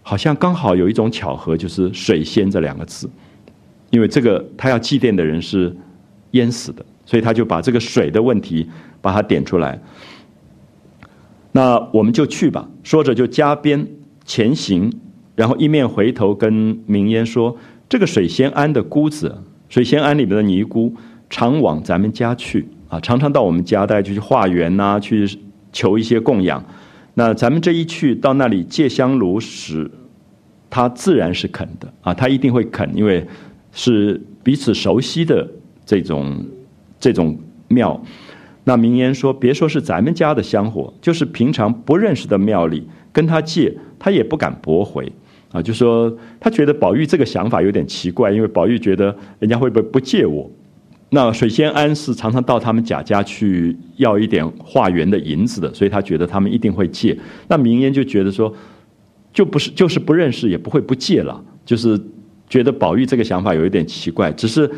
好像刚好有一种巧合，就是“水仙”这两个字，因为这个他要祭奠的人是淹死的，所以他就把这个水的问题把它点出来。那我们就去吧，说着就加鞭前行，然后一面回头跟明烟说：“这个水仙庵的姑子，水仙庵里面的尼姑，常往咱们家去。”啊，常常到我们家，大家就去化缘呐，去求一些供养。那咱们这一去到那里借香炉时，他自然是肯的啊，他一定会肯，因为是彼此熟悉的这种这种庙。那名言说，别说是咱们家的香火，就是平常不认识的庙里跟他借，他也不敢驳回啊。就说他觉得宝玉这个想法有点奇怪，因为宝玉觉得人家会不会不借我？那水仙庵是常常到他们贾家去要一点化缘的银子的，所以他觉得他们一定会借。那明烟就觉得说，就不是就是不认识也不会不借了，就是觉得宝玉这个想法有一点奇怪。只是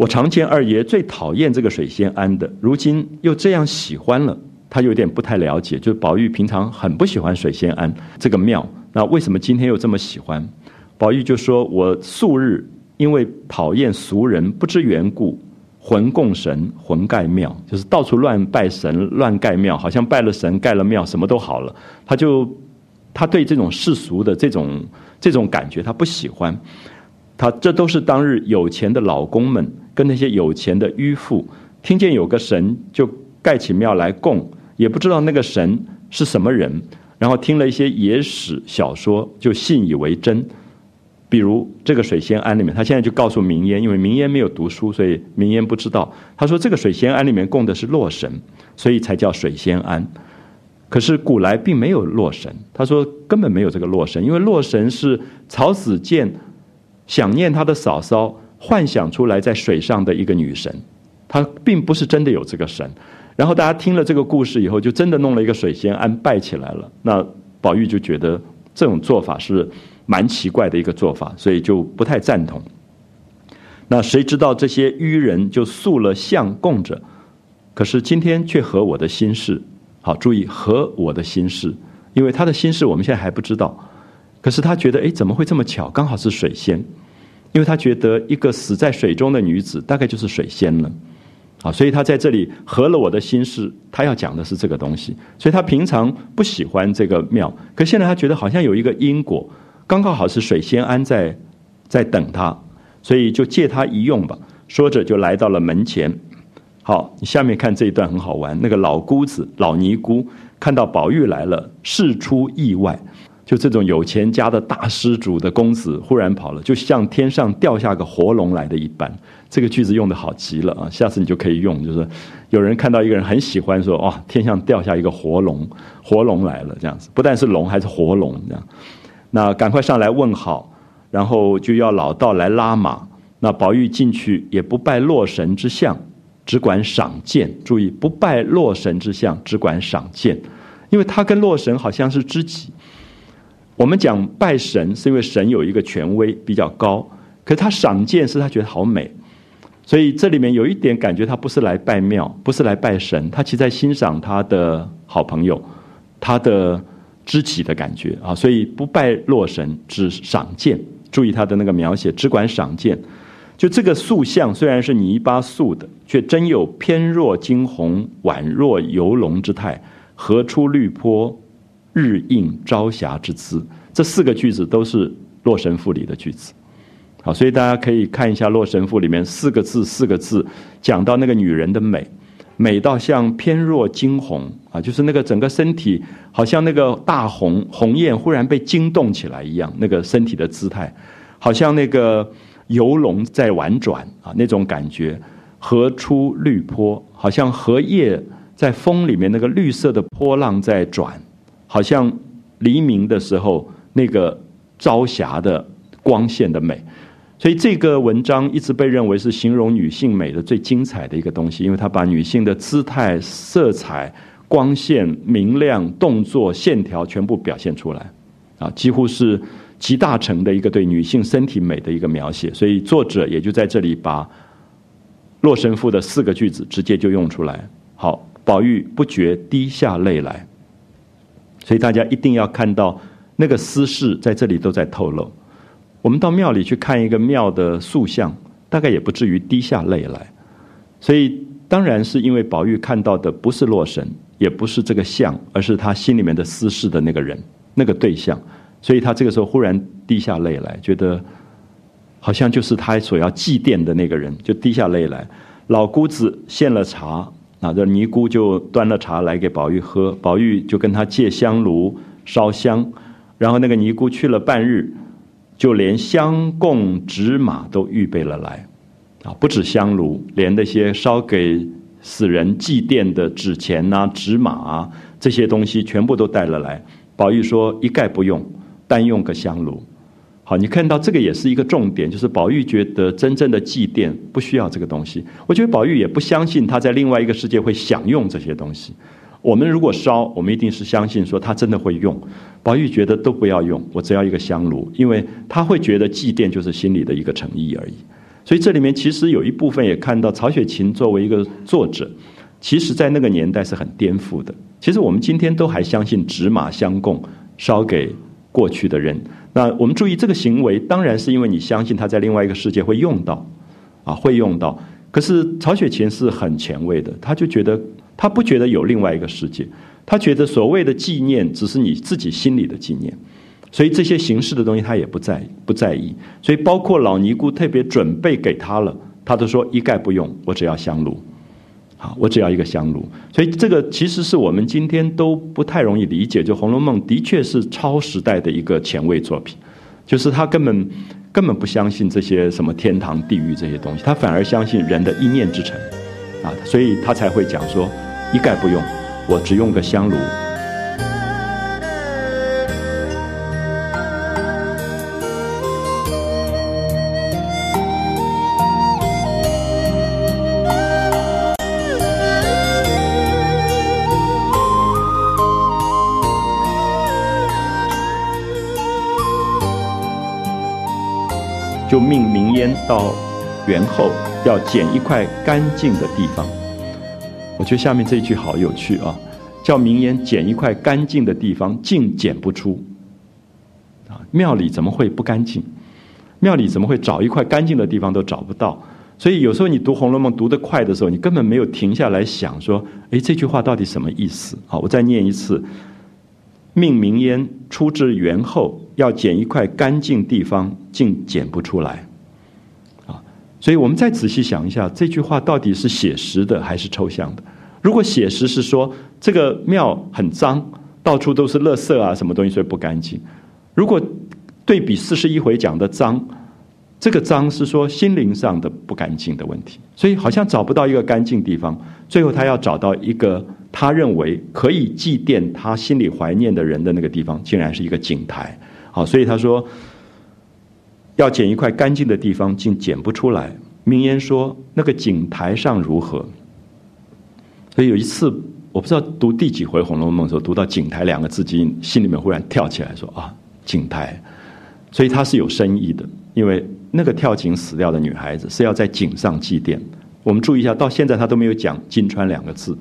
我常见二爷最讨厌这个水仙庵的，如今又这样喜欢了，他有点不太了解。就是宝玉平常很不喜欢水仙庵这个庙，那为什么今天又这么喜欢？宝玉就说：“我素日。”因为讨厌俗人，不知缘故，魂供神，魂盖庙，就是到处乱拜神、乱盖庙，好像拜了神、盖了庙，什么都好了。他就他对这种世俗的这种这种感觉，他不喜欢。他这都是当日有钱的老公们跟那些有钱的迂妇，听见有个神就盖起庙来供，也不知道那个神是什么人，然后听了一些野史小说，就信以为真。比如这个水仙庵里面，他现在就告诉明烟，因为明烟没有读书，所以明烟不知道。他说这个水仙庵里面供的是洛神，所以才叫水仙庵。可是古来并没有洛神，他说根本没有这个洛神，因为洛神是曹子建想念他的嫂嫂幻想出来在水上的一个女神，她并不是真的有这个神。然后大家听了这个故事以后，就真的弄了一个水仙庵拜起来了。那宝玉就觉得这种做法是。蛮奇怪的一个做法，所以就不太赞同。那谁知道这些愚人就塑了像供着，可是今天却合我的心事。好，注意合我的心事，因为他的心事我们现在还不知道。可是他觉得，哎，怎么会这么巧？刚好是水仙，因为他觉得一个死在水中的女子，大概就是水仙了。啊，所以他在这里合了我的心事，他要讲的是这个东西。所以他平常不喜欢这个庙，可现在他觉得好像有一个因果。刚刚好是水仙庵在在等他，所以就借他一用吧。说着就来到了门前，好，你下面看这一段很好玩。那个老姑子、老尼姑看到宝玉来了，事出意外。就这种有钱家的大施主的公子忽然跑了，就像天上掉下个活龙来的一般。这个句子用的好极了啊！下次你就可以用，就是有人看到一个人很喜欢，说哇，天上掉下一个活龙，活龙来了这样子，不但是龙，还是活龙这样。那赶快上来问好，然后就要老道来拉马。那宝玉进去也不拜洛神之相，只管赏鉴。注意，不拜洛神之相，只管赏鉴，因为他跟洛神好像是知己。我们讲拜神，是因为神有一个权威比较高，可是他赏鉴是他觉得好美，所以这里面有一点感觉，他不是来拜庙，不是来拜神，他其实在欣赏他的好朋友，他的知己的感觉啊，所以不拜洛神，只赏鉴。注意他的那个描写，只管赏鉴。就这个塑像虽然是泥巴塑的，却真有翩若惊鸿、宛若游龙之态，何出绿坡？日映朝霞之姿，这四个句子都是《洛神赋》里的句子。好，所以大家可以看一下《洛神赋》里面四个字，四个字讲到那个女人的美，美到像翩若惊鸿啊，就是那个整个身体好像那个大鸿鸿雁忽然被惊动起来一样，那个身体的姿态，好像那个游龙在婉转啊，那种感觉。荷出绿波，好像荷叶在风里面那个绿色的波浪在转。好像黎明的时候那个朝霞的光线的美，所以这个文章一直被认为是形容女性美的最精彩的一个东西，因为它把女性的姿态、色彩、光线、明亮、动作、线条全部表现出来，啊，几乎是集大成的一个对女性身体美的一个描写。所以作者也就在这里把《洛神赋》的四个句子直接就用出来。好，宝玉不觉滴下泪来。所以大家一定要看到那个私事在这里都在透露。我们到庙里去看一个庙的塑像，大概也不至于滴下泪来。所以当然是因为宝玉看到的不是洛神，也不是这个像，而是他心里面的私事的那个人、那个对象。所以他这个时候忽然滴下泪来，觉得好像就是他所要祭奠的那个人，就滴下泪来。老姑子献了茶。那这尼姑就端了茶来给宝玉喝，宝玉就跟他借香炉烧香，然后那个尼姑去了半日，就连香供纸马都预备了来，啊，不止香炉，连那些烧给死人祭奠的纸钱呐、纸马啊这些东西全部都带了来。宝玉说一概不用，单用个香炉。好，你看到这个也是一个重点，就是宝玉觉得真正的祭奠不需要这个东西。我觉得宝玉也不相信他在另外一个世界会享用这些东西。我们如果烧，我们一定是相信说他真的会用。宝玉觉得都不要用，我只要一个香炉，因为他会觉得祭奠就是心里的一个诚意而已。所以这里面其实有一部分也看到曹雪芹作为一个作者，其实在那个年代是很颠覆的。其实我们今天都还相信纸马相供，烧给过去的人。那我们注意这个行为，当然是因为你相信他在另外一个世界会用到，啊，会用到。可是曹雪芹是很前卫的，他就觉得他不觉得有另外一个世界，他觉得所谓的纪念只是你自己心里的纪念，所以这些形式的东西他也不在不在意。所以包括老尼姑特别准备给他了，他都说一概不用，我只要香炉。好，我只要一个香炉，所以这个其实是我们今天都不太容易理解。就《红楼梦》的确是超时代的一个前卫作品，就是他根本根本不相信这些什么天堂、地狱这些东西，他反而相信人的一念之诚，啊，所以他才会讲说一概不用，我只用个香炉。到园后，要捡一块干净的地方。我觉得下面这一句好有趣啊！叫名烟捡一块干净的地方，竟捡不出。啊，庙里怎么会不干净？庙里怎么会找一块干净的地方都找不到？所以有时候你读《红楼梦》读得快的时候，你根本没有停下来想说：哎，这句话到底什么意思？好，我再念一次：命名烟出至园后。要捡一块干净地方，竟捡不出来，所以我们再仔细想一下，这句话到底是写实的还是抽象的？如果写实是说这个庙很脏，到处都是垃圾啊，什么东西所以不干净；如果对比四十一回讲的脏，这个脏是说心灵上的不干净的问题，所以好像找不到一个干净地方。最后他要找到一个他认为可以祭奠他心里怀念的人的那个地方，竟然是一个井台。好，所以他说。要捡一块干净的地方，竟捡不出来。名言说：“那个井台上如何？”所以有一次，我不知道读第几回《红楼梦》的时候，读到“井台”两个字，心心里面忽然跳起来，说：“啊，井台！”所以它是有深意的，因为那个跳井死掉的女孩子是要在井上祭奠。我们注意一下，到现在他都没有讲“金川”两个字，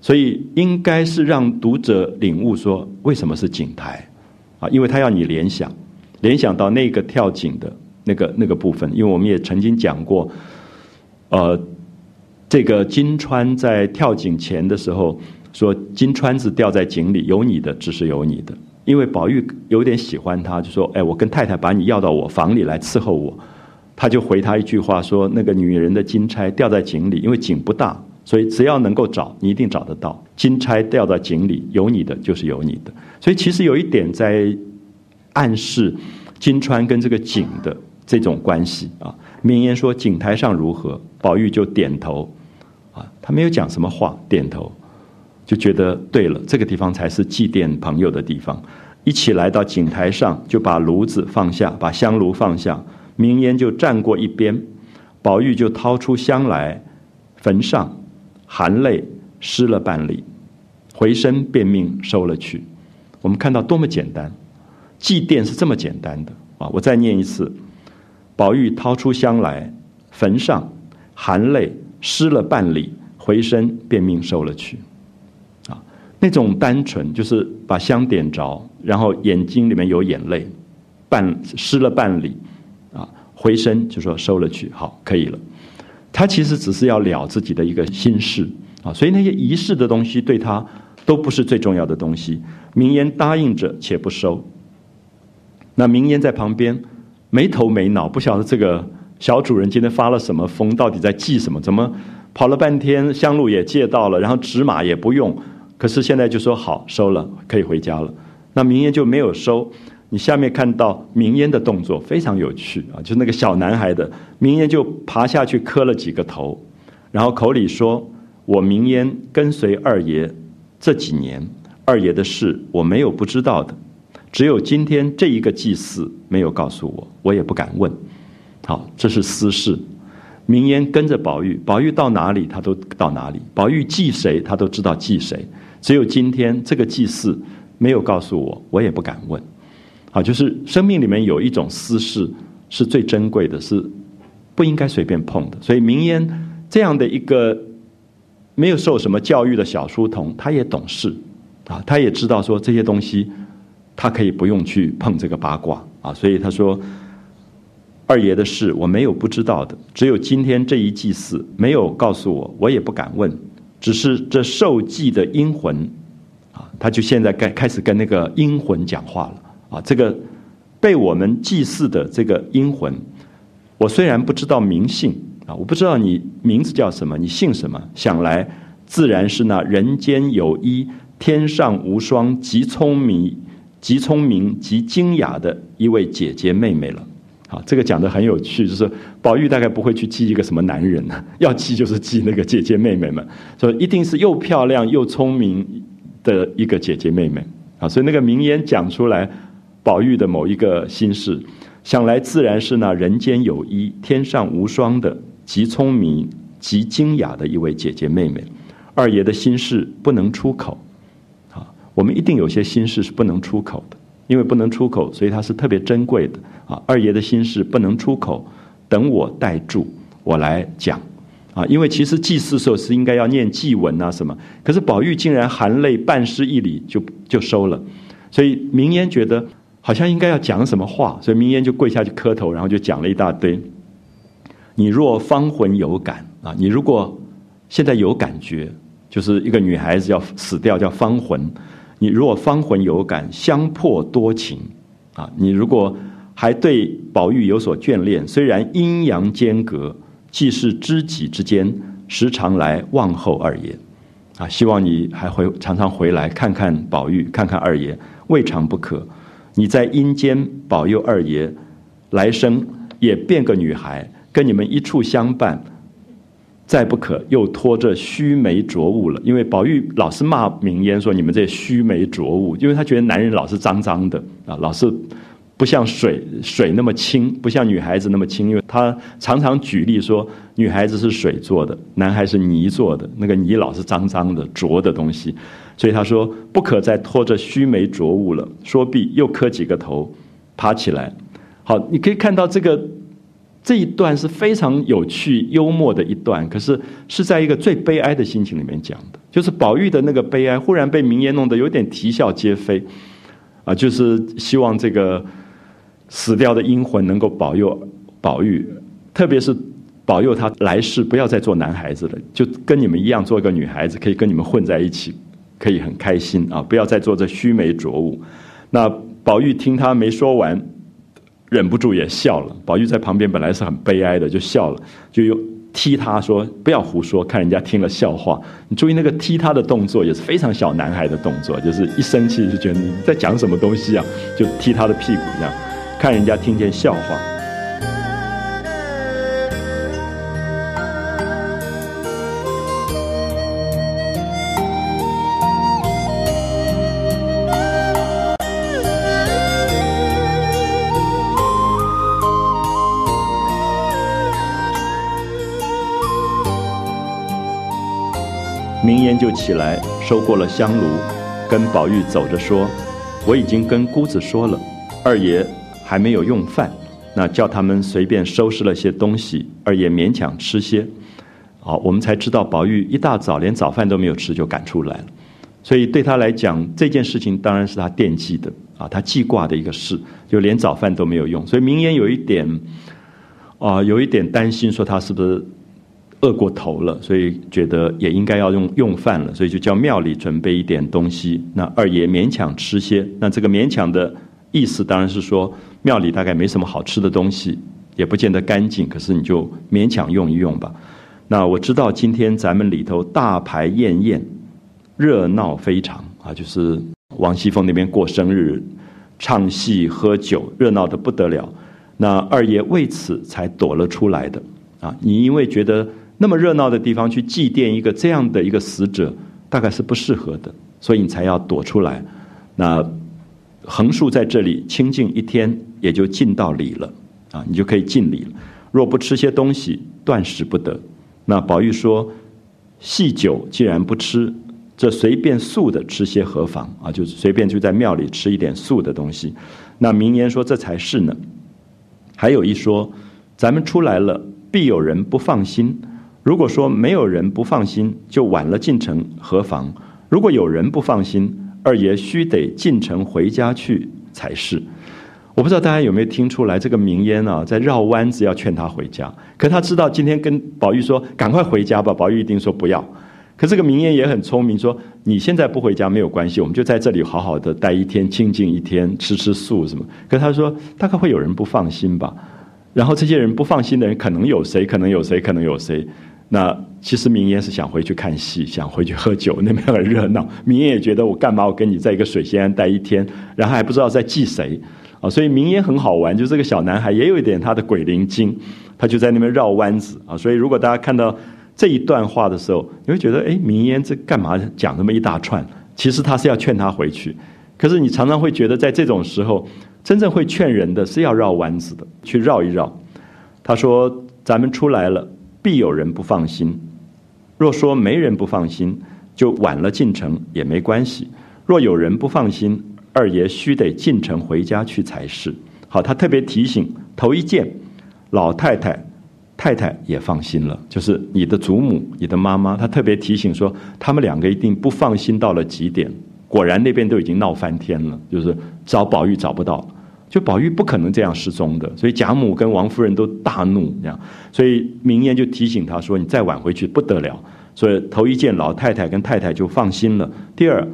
所以应该是让读者领悟说，为什么是井台啊？因为他要你联想。联想到那个跳井的那个那个部分，因为我们也曾经讲过，呃，这个金川在跳井前的时候说：“金川子掉在井里，有你的，只是有你的。”因为宝玉有点喜欢他，就说：“哎，我跟太太把你要到我房里来伺候我。”他就回他一句话说：“那个女人的金钗掉在井里，因为井不大，所以只要能够找，你一定找得到。金钗掉在井里，有你的就是有你的。所以其实有一点在。”暗示金川跟这个井的这种关系啊，明言说井台上如何，宝玉就点头，啊，他没有讲什么话，点头，就觉得对了，这个地方才是祭奠朋友的地方。一起来到井台上，就把炉子放下，把香炉放下，明言就站过一边，宝玉就掏出香来，焚上，含泪施了半里，回身便命收了去。我们看到多么简单。祭奠是这么简单的啊！我再念一次：宝玉掏出香来，焚上，含泪施了半里，回身便命收了去。啊，那种单纯就是把香点着，然后眼睛里面有眼泪，半施了半里，啊，回身就说收了去，好，可以了。他其实只是要了自己的一个心事啊，所以那些仪式的东西对他都不是最重要的东西。名言答应着，且不收。那明烟在旁边没头没脑，不晓得这个小主人今天发了什么疯，到底在记什么？怎么跑了半天香露也借到了，然后纸马也不用，可是现在就说好收了，可以回家了。那明烟就没有收。你下面看到明烟的动作非常有趣啊，就那个小男孩的明烟就爬下去磕了几个头，然后口里说：“我明烟跟随二爷这几年，二爷的事我没有不知道的。”只有今天这一个祭祀没有告诉我，我也不敢问。好，这是私事。明烟跟着宝玉，宝玉到哪里他都到哪里。宝玉祭谁他都知道祭谁。只有今天这个祭祀没有告诉我，我也不敢问。好，就是生命里面有一种私事是最珍贵的，是不应该随便碰的。所以明烟这样的一个没有受什么教育的小书童，他也懂事啊，他也知道说这些东西。他可以不用去碰这个八卦啊，所以他说：“二爷的事我没有不知道的，只有今天这一祭祀没有告诉我，我也不敢问。只是这受祭的阴魂啊，他就现在该开始跟那个阴魂讲话了啊。这个被我们祭祀的这个阴魂，我虽然不知道名姓啊，我不知道你名字叫什么，你姓什么？想来自然是那人间有一天上无双，极聪明。”极聪明、极精雅的一位姐姐妹妹了，好，这个讲的很有趣，就是宝玉大概不会去记一个什么男人呢，要记就是记那个姐姐妹妹们，所以一定是又漂亮又聪明的一个姐姐妹妹。啊，所以那个名言讲出来，宝玉的某一个心事，想来自然是那人间有一天上无双的极聪明、极精雅的一位姐姐妹妹，二爷的心事不能出口。我们一定有些心事是不能出口的，因为不能出口，所以它是特别珍贵的啊。二爷的心事不能出口，等我代住，我来讲啊。因为其实祭祀时候是应该要念祭文啊什么，可是宝玉竟然含泪半诗一礼就就收了，所以明烟觉得好像应该要讲什么话，所以明烟就跪下去磕头，然后就讲了一大堆。你若方魂有感啊，你如果现在有感觉，就是一个女孩子要死掉叫方魂。你如果芳魂有感，相破多情，啊，你如果还对宝玉有所眷恋。虽然阴阳间隔，既是知己之间，时常来望候二爷。啊，希望你还会常常回来看看宝玉，看看二爷，未尝不可。你在阴间保佑二爷，来生也变个女孩，跟你们一处相伴。再不可又拖着须眉浊物了，因为宝玉老是骂明烟说你们这须眉浊物，因为他觉得男人老是脏脏的啊，老是不像水水那么清，不像女孩子那么清，因为他常常举例说女孩子是水做的，男孩是泥做的，那个泥老是脏脏的浊的东西，所以他说不可再拖着须眉浊物了。说毕又磕几个头，爬起来。好，你可以看到这个。这一段是非常有趣、幽默的一段，可是是在一个最悲哀的心情里面讲的，就是宝玉的那个悲哀，忽然被明言弄得有点啼笑皆非，啊，就是希望这个死掉的阴魂能够保佑宝玉，特别是保佑他来世不要再做男孩子了，就跟你们一样做一个女孩子，可以跟你们混在一起，可以很开心啊，不要再做这须眉浊物。那宝玉听他没说完。忍不住也笑了。宝玉在旁边本来是很悲哀的，就笑了，就又踢他说：“不要胡说，看人家听了笑话。”你注意那个踢他的动作也是非常小男孩的动作，就是一生气就觉得你在讲什么东西啊，就踢他的屁股这样，看人家听见笑话。起来收过了香炉，跟宝玉走着说：“我已经跟姑子说了，二爷还没有用饭，那叫他们随便收拾了些东西，二爷勉强吃些。好，我们才知道宝玉一大早连早饭都没有吃就赶出来了，所以对他来讲这件事情当然是他惦记的啊，他记挂的一个事，就连早饭都没有用。所以明烟有一点啊，有一点担心，说他是不是？”饿过头了，所以觉得也应该要用用饭了，所以就叫庙里准备一点东西。那二爷勉强吃些，那这个勉强的意思当然是说庙里大概没什么好吃的东西，也不见得干净，可是你就勉强用一用吧。那我知道今天咱们里头大排宴宴，热闹非常啊，就是王熙凤那边过生日，唱戏喝酒，热闹的不得了。那二爷为此才躲了出来的啊，你因为觉得。那么热闹的地方去祭奠一个这样的一个死者，大概是不适合的，所以你才要躲出来。那横竖在这里清静一天，也就尽到礼了啊，你就可以尽礼了。若不吃些东西，断食不得。那宝玉说：“细酒既然不吃，这随便素的吃些何妨啊？就随便就在庙里吃一点素的东西。”那明言说：“这才是呢。”还有一说：“咱们出来了，必有人不放心。”如果说没有人不放心，就晚了进城何妨？如果有人不放心，二爷须得进城回家去才是。我不知道大家有没有听出来，这个明烟啊，在绕弯子要劝他回家。可他知道今天跟宝玉说赶快回家吧，宝玉一定说不要。可这个明烟也很聪明，说你现在不回家没有关系，我们就在这里好好的待一天，清静一天，吃吃素什么。可他说大概会有人不放心吧。然后这些人不放心的人，可能有谁？可能有谁？可能有谁？那其实明烟是想回去看戏，想回去喝酒，那边很热闹。明烟也觉得我干嘛？我跟你在一个水仙庵待一天，然后还不知道在记谁啊？所以明烟很好玩，就这个小男孩也有一点他的鬼灵精，他就在那边绕弯子啊。所以如果大家看到这一段话的时候，你会觉得，哎，明烟这干嘛讲那么一大串？其实他是要劝他回去。可是你常常会觉得，在这种时候，真正会劝人的是要绕弯子的，去绕一绕。他说：“咱们出来了。”必有人不放心，若说没人不放心，就晚了进城也没关系。若有人不放心，二爷须得进城回家去才是。好，他特别提醒，头一件，老太太、太太也放心了，就是你的祖母、你的妈妈，他特别提醒说，他们两个一定不放心到了极点。果然那边都已经闹翻天了，就是找宝玉找不到。就宝玉不可能这样失踪的，所以贾母跟王夫人都大怒，这样，所以明烟就提醒他说：“你再晚回去不得了。”所以头一件，老太太跟太太就放心了。第二，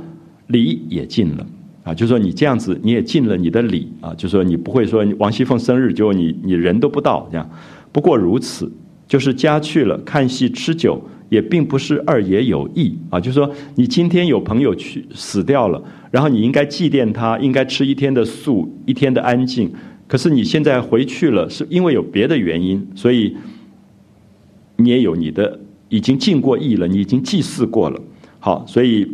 礼也尽了，啊，就说你这样子你也尽了你的礼啊，就说你不会说王熙凤生日结果你你人都不到这样，不过如此，就是家去了看戏吃酒，也并不是二爷有意啊，就是说你今天有朋友去死掉了，然后你应该祭奠他，应该吃一天的素，一天的安静，可是你现在回去了，是因为有别的原因，所以你也有你的已经尽过义了，你已经祭祀过了，好，所以。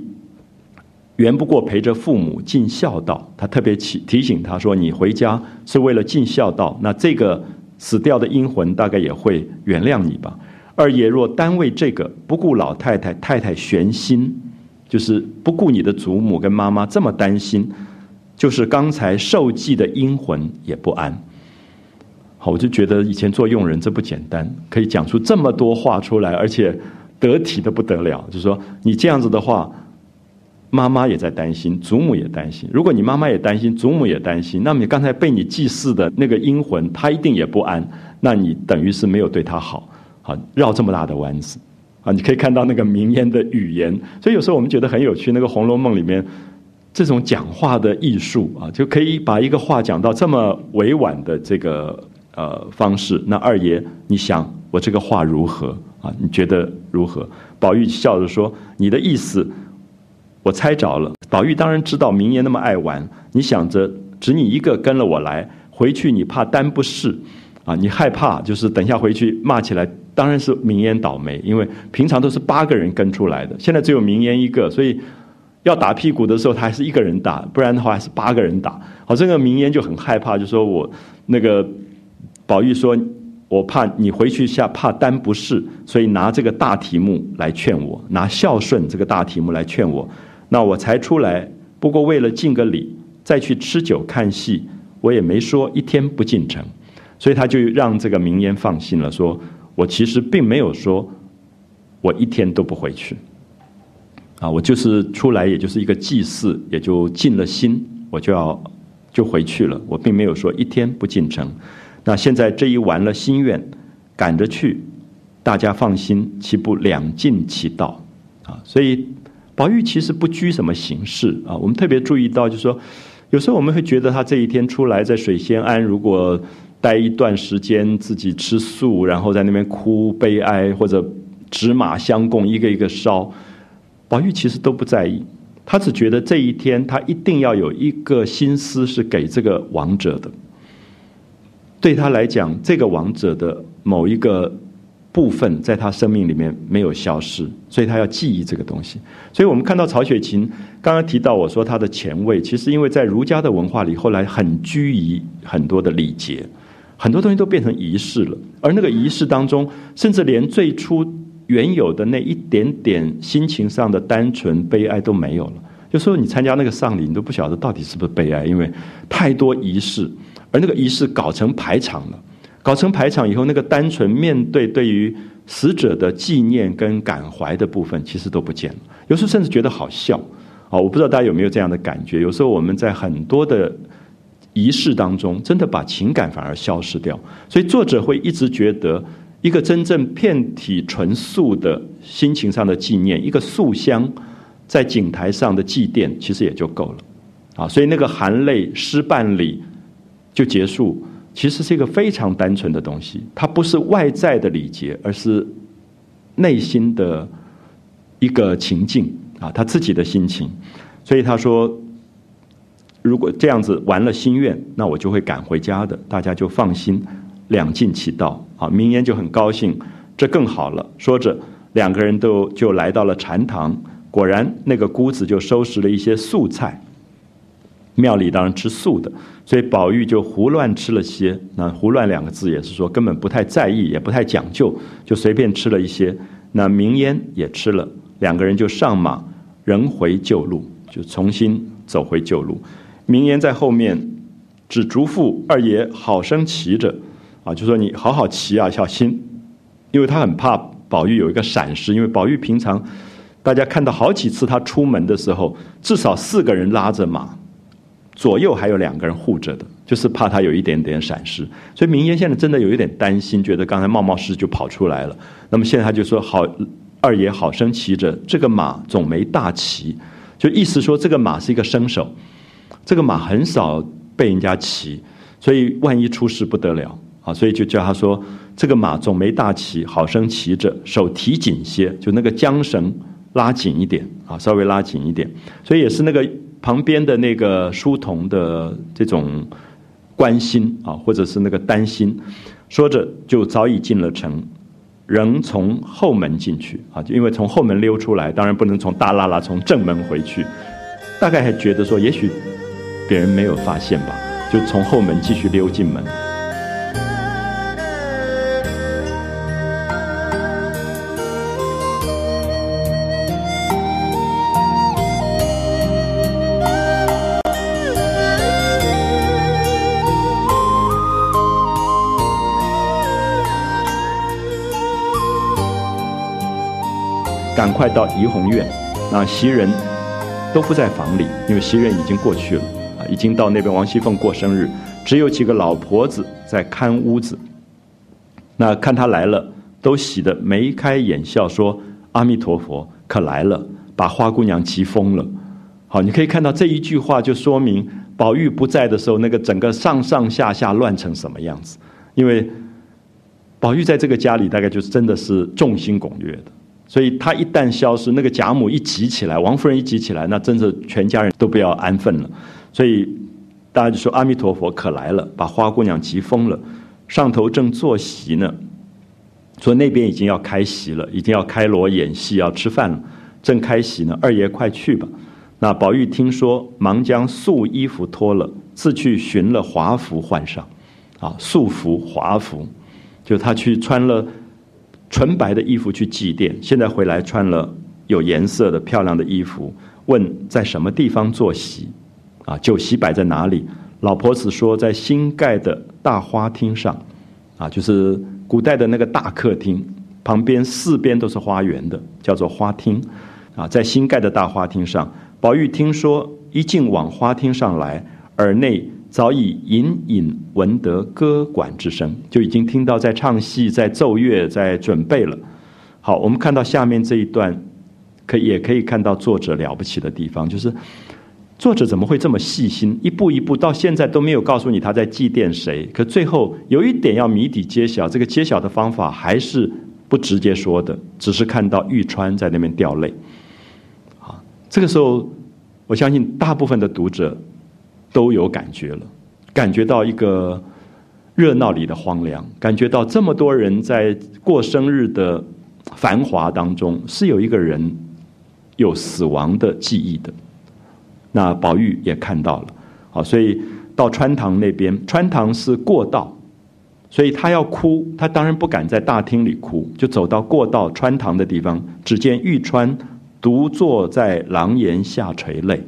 圆不过陪着父母尽孝道，他特别提提醒他说：“你回家是为了尽孝道，那这个死掉的阴魂大概也会原谅你吧。”二爷若单为这个不顾老太太太太悬心，就是不顾你的祖母跟妈妈这么担心，就是刚才受祭的阴魂也不安。好，我就觉得以前做佣人这不简单，可以讲出这么多话出来，而且得体的不得了。就是说你这样子的话。妈妈也在担心，祖母也担心。如果你妈妈也担心，祖母也担心，那么你刚才被你祭祀的那个阴魂，他一定也不安。那你等于是没有对他好，啊绕这么大的弯子，啊，你可以看到那个名言的语言。所以有时候我们觉得很有趣，那个《红楼梦》里面这种讲话的艺术啊，就可以把一个话讲到这么委婉的这个呃方式。那二爷，你想我这个话如何啊？你觉得如何？宝玉笑着说：“你的意思。”我猜着了，宝玉当然知道明言那么爱玩，你想着只你一个跟了我来，回去你怕担不是，啊，你害怕就是等下回去骂起来，当然是明烟倒霉，因为平常都是八个人跟出来的，现在只有明烟一个，所以要打屁股的时候他还是一个人打，不然的话还是八个人打。好，这个明烟就很害怕，就说我那个宝玉说，我怕你回去下怕单不是，所以拿这个大题目来劝我，拿孝顺这个大题目来劝我。那我才出来，不过为了敬个礼，再去吃酒看戏，我也没说一天不进城，所以他就让这个明烟放心了，说我其实并没有说，我一天都不回去，啊，我就是出来，也就是一个祭祀，也就尽了心，我就要就回去了，我并没有说一天不进城。那现在这一完了心愿，赶着去，大家放心，岂不两尽其道？啊，所以。宝玉其实不拘什么形式啊，我们特别注意到，就是说，有时候我们会觉得他这一天出来在水仙庵，如果待一段时间，自己吃素，然后在那边哭悲哀，或者纸马相供，一个一个烧，宝玉其实都不在意，他只觉得这一天他一定要有一个心思是给这个王者的，对他来讲，这个王者的某一个。部分在他生命里面没有消失，所以他要记忆这个东西。所以我们看到曹雪芹刚刚提到我说他的前卫，其实因为在儒家的文化里，后来很拘于很多的礼节，很多东西都变成仪式了。而那个仪式当中，甚至连最初原有的那一点点心情上的单纯悲哀都没有了。有时候你参加那个丧礼，你都不晓得到底是不是悲哀，因为太多仪式，而那个仪式搞成排场了。搞成排场以后，那个单纯面对对于死者的纪念跟感怀的部分，其实都不见了。有时候甚至觉得好笑啊！我不知道大家有没有这样的感觉？有时候我们在很多的仪式当中，真的把情感反而消失掉。所以作者会一直觉得，一个真正片体纯素的心情上的纪念，一个素香在井台上的祭奠，其实也就够了啊！所以那个含泪诗半礼就结束。其实是一个非常单纯的东西，它不是外在的礼节，而是内心的一个情境啊，他自己的心情。所以他说，如果这样子完了心愿，那我就会赶回家的，大家就放心，两尽其道啊。明烟就很高兴，这更好了。说着，两个人都就来到了禅堂，果然那个姑子就收拾了一些素菜。庙里当然吃素的，所以宝玉就胡乱吃了些。那“胡乱”两个字也是说根本不太在意，也不太讲究，就随便吃了一些。那明烟也吃了，两个人就上马，人回旧路，就重新走回旧路。明言在后面只嘱咐二爷好生骑着，啊，就说你好好骑啊，小心，因为他很怕宝玉有一个闪失，因为宝玉平常大家看到好几次他出门的时候，至少四个人拉着马。左右还有两个人护着的，就是怕他有一点点闪失，所以明言现在真的有一点担心，觉得刚才冒冒失就跑出来了。那么现在他就说：“好，二爷好生骑着这个马，总没大骑，就意思说这个马是一个生手，这个马很少被人家骑，所以万一出事不得了啊！所以就叫他说：“这个马总没大骑，好生骑着，手提紧些，就那个缰绳拉紧一点啊，稍微拉紧一点。”所以也是那个旁边的那个书童的这种关心啊，或者是那个担心。说着，就早已进了城，仍从后门进去啊，就因为从后门溜出来，当然不能从大拉拉从正门回去。大概还觉得说，也许。别人没有发现吧，就从后门继续溜进门。赶快到怡红院，那袭人都不在房里，因为袭人已经过去了。已经到那边，王熙凤过生日，只有几个老婆子在看屋子。那看他来了，都喜得眉开眼笑，说：“阿弥陀佛，可来了，把花姑娘急疯了。”好，你可以看到这一句话，就说明宝玉不在的时候，那个整个上上下下乱成什么样子。因为宝玉在这个家里，大概就是真的是众星拱月的，所以他一旦消失，那个贾母一急起来，王夫人一急起来，那真是全家人都不要安分了。所以，大家就说阿弥陀佛可来了，把花姑娘急疯了。上头正坐席呢，说那边已经要开席了，已经要开锣演戏要吃饭了，正开席呢。二爷快去吧。那宝玉听说，忙将素衣服脱了，自去寻了华服换上。啊，素服华服，就他去穿了纯白的衣服去祭奠，现在回来穿了有颜色的漂亮的衣服，问在什么地方坐席。啊，酒席摆在哪里？老婆子说在新盖的大花厅上，啊，就是古代的那个大客厅，旁边四边都是花园的，叫做花厅。啊，在新盖的大花厅上，宝玉听说，一进往花厅上来，耳内早已隐隐闻得歌管之声，就已经听到在唱戏、在奏乐、在准备了。好，我们看到下面这一段，可也可以看到作者了不起的地方，就是。作者怎么会这么细心？一步一步到现在都没有告诉你他在祭奠谁。可最后有一点要谜底揭晓，这个揭晓的方法还是不直接说的，只是看到玉川在那边掉泪。啊，这个时候我相信大部分的读者都有感觉了，感觉到一个热闹里的荒凉，感觉到这么多人在过生日的繁华当中，是有一个人有死亡的记忆的。那宝玉也看到了，好，所以到穿堂那边，穿堂是过道，所以他要哭，他当然不敢在大厅里哭，就走到过道穿堂的地方，只见玉川独坐在廊檐下垂泪。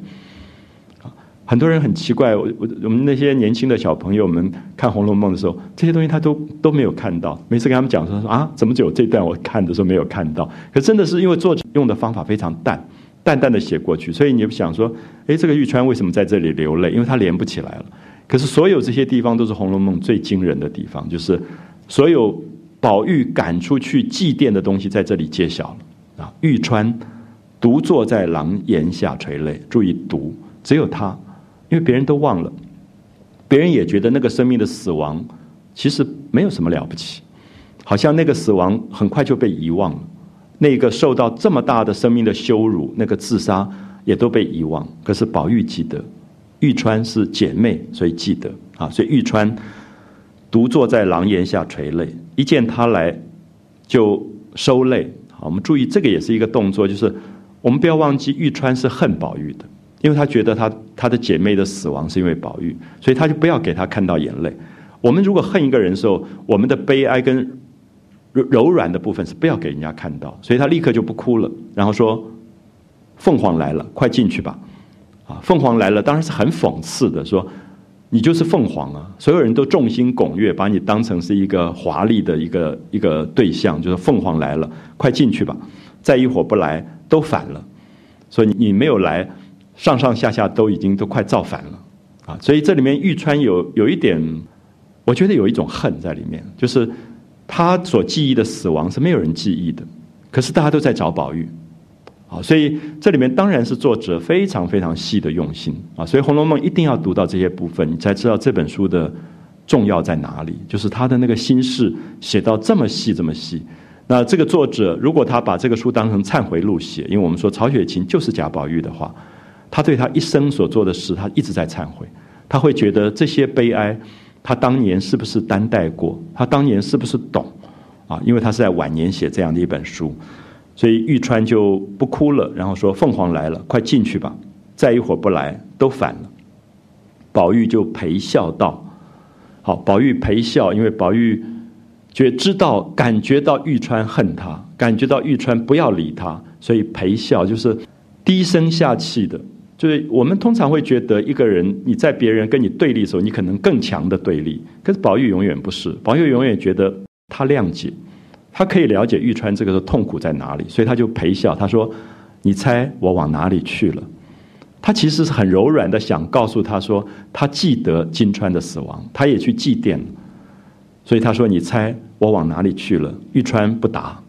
很多人很奇怪，我我我们那些年轻的小朋友们看《红楼梦》的时候，这些东西他都都没有看到。每次跟他们讲说说啊，怎么只有这段我看的时候没有看到？可真的是因为作者用的方法非常淡。淡淡的写过去，所以你想说，哎，这个玉川为什么在这里流泪？因为他连不起来了。可是所有这些地方都是《红楼梦》最惊人的地方，就是所有宝玉赶出去祭奠的东西在这里揭晓了啊！玉川独坐在廊檐下垂泪，注意独，只有他，因为别人都忘了，别人也觉得那个生命的死亡其实没有什么了不起，好像那个死亡很快就被遗忘了。那个受到这么大的生命的羞辱，那个自杀也都被遗忘。可是宝玉记得，玉川是姐妹，所以记得啊。所以玉川独坐在廊檐下垂泪，一见他来就收泪。好，我们注意这个也是一个动作，就是我们不要忘记玉川是恨宝玉的，因为他觉得他他的姐妹的死亡是因为宝玉，所以他就不要给他看到眼泪。我们如果恨一个人的时候，我们的悲哀跟柔柔软的部分是不要给人家看到，所以他立刻就不哭了，然后说：“凤凰来了，快进去吧。”啊，凤凰来了，当然是很讽刺的，说：“你就是凤凰啊！”所有人都众星拱月，把你当成是一个华丽的一个一个对象，就是凤凰来了，快进去吧。再一会儿不来，都反了。所以你没有来，上上下下都已经都快造反了啊！所以这里面玉川有有一点，我觉得有一种恨在里面，就是。他所记忆的死亡是没有人记忆的，可是大家都在找宝玉，啊，所以这里面当然是作者非常非常细的用心啊，所以《红楼梦》一定要读到这些部分，你才知道这本书的重要在哪里，就是他的那个心事写到这么细这么细。那这个作者如果他把这个书当成忏悔录写，因为我们说曹雪芹就是贾宝玉的话，他对他一生所做的事，他一直在忏悔，他会觉得这些悲哀，他当年是不是担待过？他当年是不是懂？啊，因为他是在晚年写这样的一本书。所以玉川就不哭了，然后说：“凤凰来了，快进去吧。再一会儿不来，都反了。”宝玉就陪笑道：“好，宝玉陪笑，因为宝玉觉知道感觉到玉川恨他，感觉到玉川不要理他，所以陪笑就是低声下气的。就是我们通常会觉得一个人你在别人跟你对立的时候，你可能更强的对立，可是宝玉永远不是，宝玉永远觉得他谅解。”他可以了解玉川这个时候痛苦在哪里，所以他就陪笑。他说：“你猜我往哪里去了？”他其实是很柔软的，想告诉他说，他记得金川的死亡，他也去祭奠。所以他说：“你猜我往哪里去了？”玉川不答，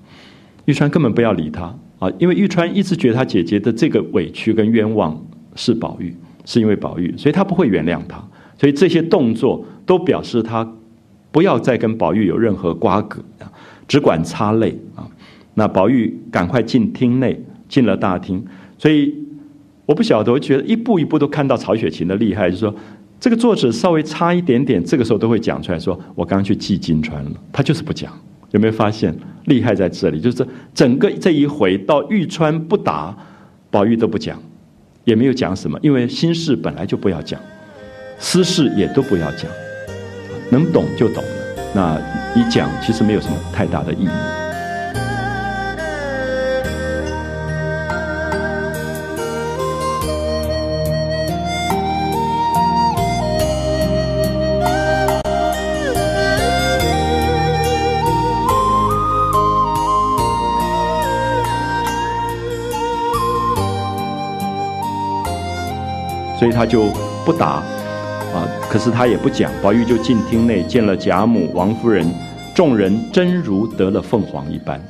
玉川根本不要理他啊，因为玉川一直觉得他姐姐的这个委屈跟冤枉是宝玉，是因为宝玉，所以他不会原谅他。所以这些动作都表示他不要再跟宝玉有任何瓜葛。只管擦泪啊！那宝玉赶快进厅内，进了大厅。所以我不晓得，我觉得一步一步都看到曹雪芹的厉害，就是说这个作者稍微差一点点，这个时候都会讲出来说：“我刚刚去祭金川了。”他就是不讲，有没有发现厉害在这里？就是整个这一回到玉川不答，宝玉都不讲，也没有讲什么，因为心事本来就不要讲，私事也都不要讲，能懂就懂。那一讲其实没有什么太大的意义，所以他就不答。啊！可是他也不讲，宝玉就进厅内见了贾母、王夫人，众人真如得了凤凰一般，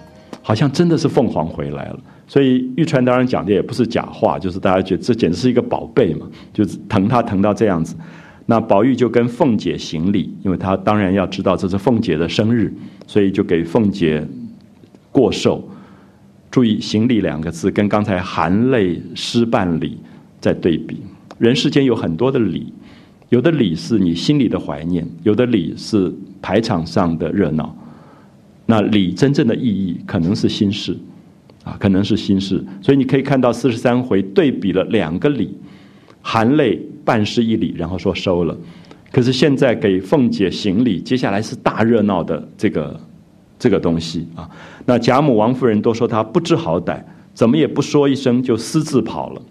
好像真的是凤凰回来了。所以玉川当然讲的也不是假话，就是大家觉得这简直是一个宝贝嘛，就是疼他疼到这样子。那宝玉就跟凤姐行礼，因为他当然要知道这是凤姐的生日，所以就给凤姐过寿。注意“行礼”两个字，跟刚才含泪失半礼在对比。人世间有很多的礼。有的礼是你心里的怀念，有的礼是排场上的热闹。那礼真正的意义可能是心事，啊，可能是心事。所以你可以看到四十三回对比了两个礼，含泪办事一礼，然后说收了。可是现在给凤姐行礼，接下来是大热闹的这个这个东西啊。那贾母、王夫人都说她不知好歹，怎么也不说一声就私自跑了。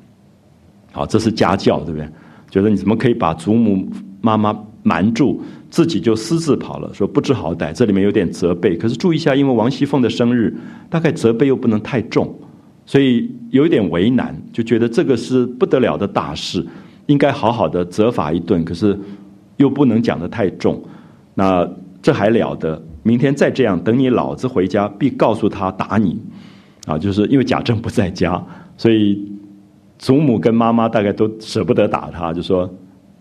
好，这是家教，对不对？觉得你怎么可以把祖母妈妈瞒住，自己就私自跑了？说不知好歹，这里面有点责备。可是注意一下，因为王熙凤的生日，大概责备又不能太重，所以有一点为难，就觉得这个是不得了的大事，应该好好的责罚一顿。可是又不能讲的太重，那这还了得？明天再这样，等你老子回家，必告诉他打你。啊，就是因为贾政不在家，所以。祖母跟妈妈大概都舍不得打他，就说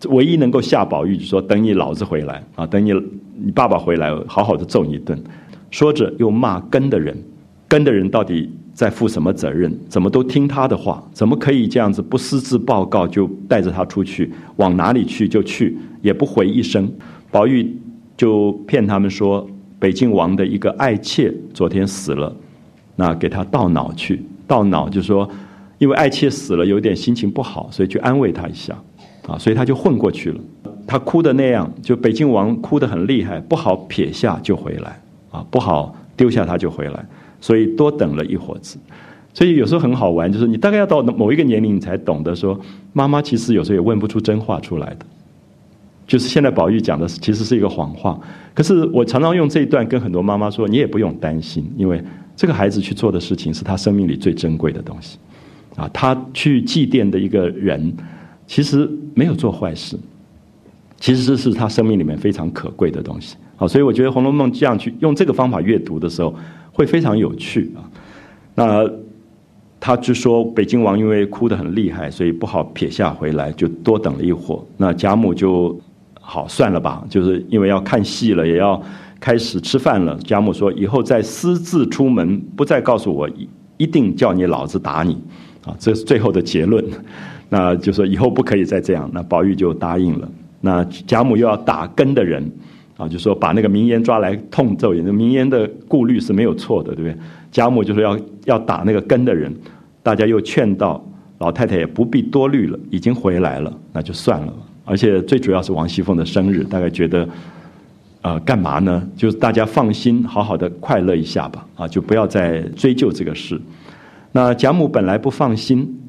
唯一能够吓宝玉，就说等你老子回来啊，等你你爸爸回来，好好的揍你一顿。说着又骂跟的人，跟的人到底在负什么责任？怎么都听他的话？怎么可以这样子不私自报告就带着他出去，往哪里去就去，也不回一声？宝玉就骗他们说北静王的一个爱妾昨天死了，那给他倒脑去，倒脑就说。因为爱妾死了，有点心情不好，所以去安慰他一下，啊，所以他就混过去了。他哭的那样，就北京王哭得很厉害，不好撇下就回来，啊，不好丢下他就回来，所以多等了一会子。所以有时候很好玩，就是你大概要到某一个年龄，你才懂得说，妈妈其实有时候也问不出真话出来的。就是现在宝玉讲的其实是一个谎话，可是我常常用这一段跟很多妈妈说，你也不用担心，因为这个孩子去做的事情是他生命里最珍贵的东西。啊，他去祭奠的一个人，其实没有做坏事，其实这是他生命里面非常可贵的东西。好，所以我觉得《红楼梦》这样去用这个方法阅读的时候，会非常有趣啊。那他就说北京王因为哭得很厉害，所以不好撇下回来，就多等了一会儿。那贾母就好算了吧，就是因为要看戏了，也要开始吃饭了。贾母说以后再私自出门，不再告诉我，一定叫你老子打你啊！这是最后的结论。那就说以后不可以再这样。那宝玉就答应了。那贾母又要打跟的人啊，就说把那个明烟抓来痛揍。那明烟的顾虑是没有错的，对不对？贾母就说要要打那个跟的人，大家又劝道：“老太太也不必多虑了，已经回来了，那就算了。而且最主要是王熙凤的生日，大概觉得，呃，干嘛呢？就是大家放心，好好的快乐一下吧，啊，就不要再追究这个事。那贾母本来不放心，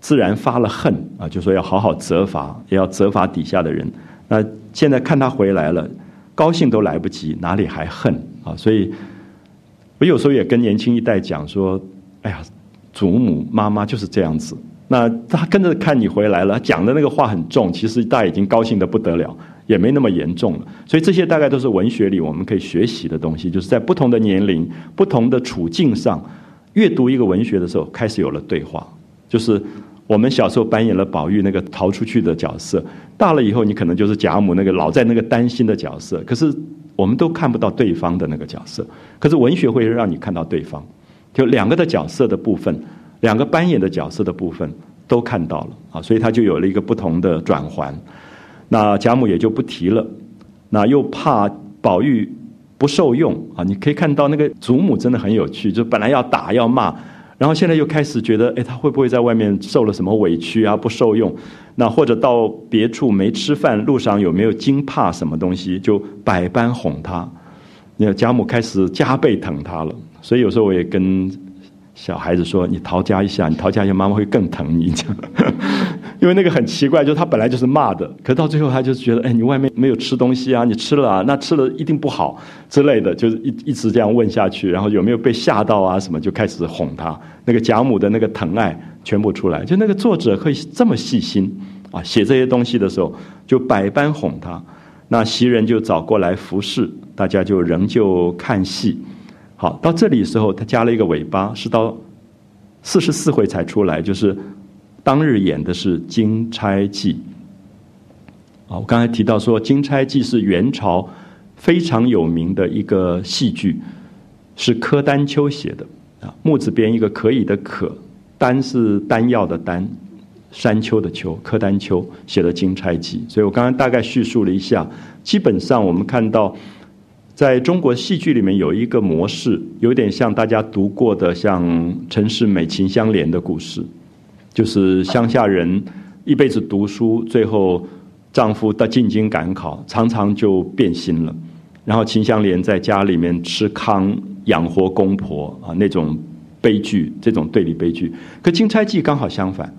自然发了恨啊，就说要好好责罚，也要责罚底下的人。那现在看他回来了，高兴都来不及，哪里还恨啊？所以。我有时候也跟年轻一代讲说：“哎呀，祖母妈妈就是这样子。那他跟着看你回来了，讲的那个话很重，其实大家已经高兴的不得了，也没那么严重了。所以这些大概都是文学里我们可以学习的东西，就是在不同的年龄、不同的处境上，阅读一个文学的时候，开始有了对话。就是我们小时候扮演了宝玉那个逃出去的角色，大了以后你可能就是贾母那个老在那个担心的角色。可是。我们都看不到对方的那个角色，可是文学会让你看到对方，就两个的角色的部分，两个扮演的角色的部分都看到了啊，所以他就有了一个不同的转环。那贾母也就不提了，那又怕宝玉不受用啊，你可以看到那个祖母真的很有趣，就本来要打要骂。然后现在又开始觉得，哎，他会不会在外面受了什么委屈啊？不受用，那或者到别处没吃饭，路上有没有惊怕什么东西，就百般哄他。那贾母开始加倍疼他了。所以有时候我也跟。小孩子说：“你逃家一下，你逃家一下，妈妈会更疼你。”这样，因为那个很奇怪，就是他本来就是骂的，可到最后他就觉得：“哎，你外面没有吃东西啊？你吃了啊？那吃了一定不好之类的，就是一一直这样问下去，然后有没有被吓到啊？什么就开始哄他。那个贾母的那个疼爱全部出来，就那个作者可以这么细心啊，写这些东西的时候就百般哄他。那袭人就找过来服侍，大家就仍旧看戏。”好，到这里时候，他加了一个尾巴，是到四十四回才出来，就是当日演的是《金钗记》。啊，我刚才提到说，《金钗记》是元朝非常有名的一个戏剧，是柯丹秋写的。啊，木字边一个可以的可，丹是丹药的丹，山丘的丘，柯丹秋写的《金钗记》。所以我刚刚大概叙述了一下，基本上我们看到。在中国戏剧里面有一个模式，有点像大家读过的像陈世美、秦香莲的故事，就是乡下人一辈子读书，最后丈夫到进京赶考，常常就变心了。然后秦香莲在家里面吃糠养活公婆啊，那种悲剧，这种对立悲剧。可《钦差记》刚好相反，《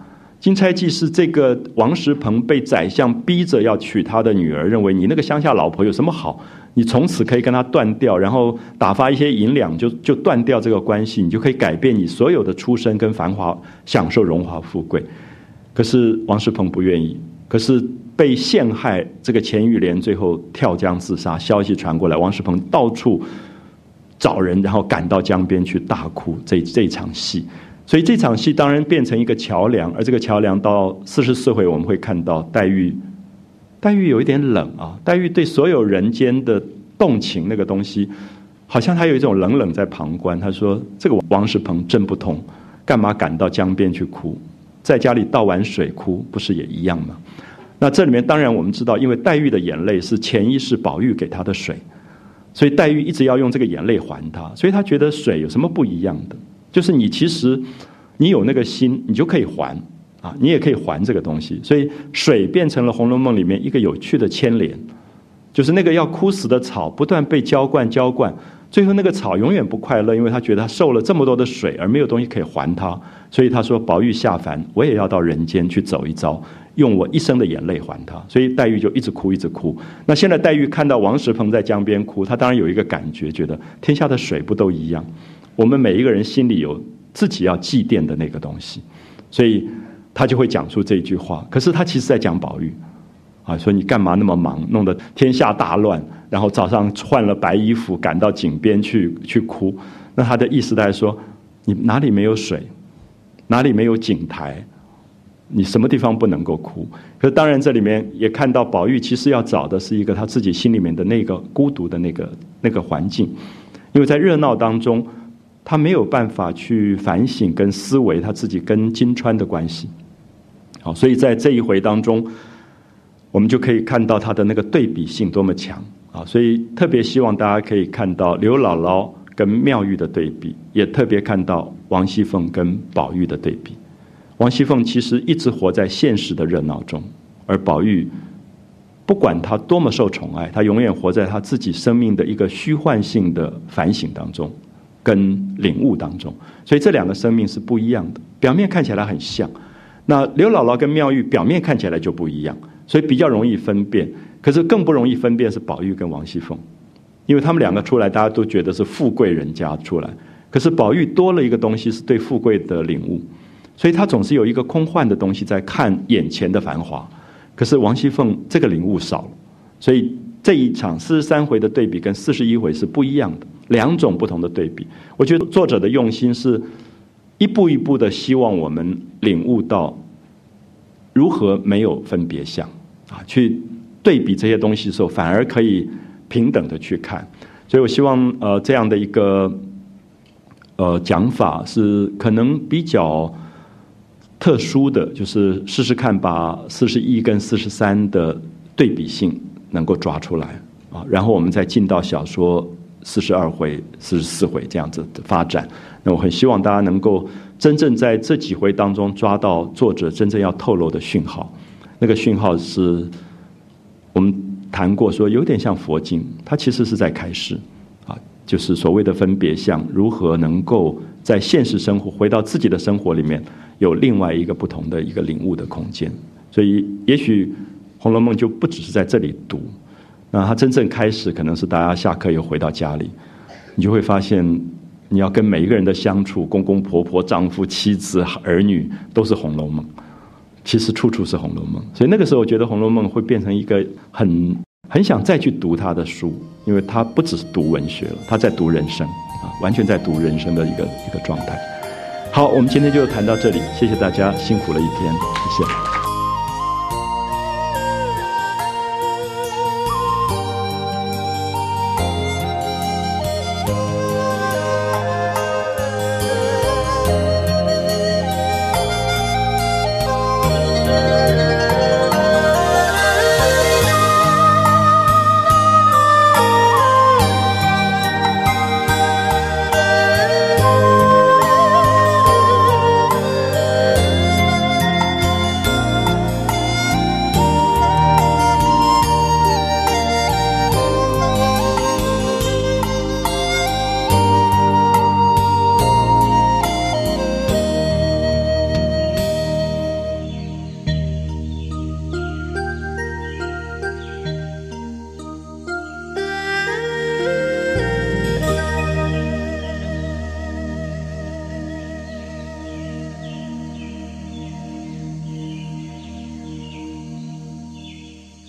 金钗记》是这个王石鹏被宰相逼着要娶他的女儿，认为你那个乡下老婆有什么好？你从此可以跟他断掉，然后打发一些银两，就就断掉这个关系，你就可以改变你所有的出身跟繁华，享受荣华富贵。可是王世鹏不愿意，可是被陷害这个钱玉莲最后跳江自杀，消息传过来，王世鹏到处找人，然后赶到江边去大哭。这这场戏，所以这场戏当然变成一个桥梁，而这个桥梁到四十四回我们会看到黛玉。黛玉有一点冷啊，黛玉对所有人间的动情那个东西，好像她有一种冷冷在旁观。她说：“这个王世鹏真不通，干嘛赶到江边去哭？在家里倒碗水哭，不是也一样吗？” 那这里面当然我们知道，因为黛玉的眼泪是潜意识宝玉给她的水，所以黛玉一直要用这个眼泪还他，所以她觉得水有什么不一样的？就是你其实你有那个心，你就可以还。啊，你也可以还这个东西，所以水变成了《红楼梦》里面一个有趣的牵连，就是那个要枯死的草不断被浇灌浇灌，最后那个草永远不快乐，因为他觉得他受了这么多的水而没有东西可以还他，所以他说：“宝玉下凡，我也要到人间去走一遭，用我一生的眼泪还他。”所以黛玉就一直哭，一直哭。那现在黛玉看到王石鹏在江边哭，他当然有一个感觉，觉得天下的水不都一样？我们每一个人心里有自己要祭奠的那个东西，所以。他就会讲出这句话，可是他其实在讲宝玉，啊，说你干嘛那么忙，弄得天下大乱，然后早上换了白衣服赶到井边去去哭，那他的意思在说，你哪里没有水，哪里没有井台，你什么地方不能够哭？可是当然这里面也看到宝玉其实要找的是一个他自己心里面的那个孤独的那个那个环境，因为在热闹当中，他没有办法去反省跟思维他自己跟金钏的关系。好，所以在这一回当中，我们就可以看到他的那个对比性多么强啊！所以特别希望大家可以看到刘姥姥跟妙玉的对比，也特别看到王熙凤跟宝玉的对比。王熙凤其实一直活在现实的热闹中，而宝玉不管他多么受宠爱，他永远活在他自己生命的一个虚幻性的反省当中，跟领悟当中。所以这两个生命是不一样的，表面看起来很像。那刘姥姥跟妙玉表面看起来就不一样，所以比较容易分辨。可是更不容易分辨是宝玉跟王熙凤，因为他们两个出来，大家都觉得是富贵人家出来。可是宝玉多了一个东西，是对富贵的领悟，所以他总是有一个空幻的东西在看眼前的繁华。可是王熙凤这个领悟少了，所以这一场四十三回的对比跟四十一回是不一样的，两种不同的对比。我觉得作者的用心是。一步一步的，希望我们领悟到如何没有分别相啊，去对比这些东西的时候，反而可以平等的去看。所以我希望呃这样的一个呃讲法是可能比较特殊的，就是试试看把四十一跟四十三的对比性能够抓出来啊，然后我们再进到小说。四十二回、四十四回这样子的发展，那我很希望大家能够真正在这几回当中抓到作者真正要透露的讯号。那个讯号是我们谈过，说有点像佛经，它其实是在开示啊，就是所谓的分别相如何能够在现实生活回到自己的生活里面有另外一个不同的一个领悟的空间。所以，也许《红楼梦》就不只是在这里读。那他真正开始，可能是大家下课又回到家里，你就会发现，你要跟每一个人的相处，公公婆婆、丈夫、妻子、儿女，都是《红楼梦》。其实处处是《红楼梦》，所以那个时候，我觉得《红楼梦》会变成一个很很想再去读他的书，因为他不只是读文学了，他在读人生啊，完全在读人生的一个一个状态。好，我们今天就谈到这里，谢谢大家辛苦了一天，谢谢。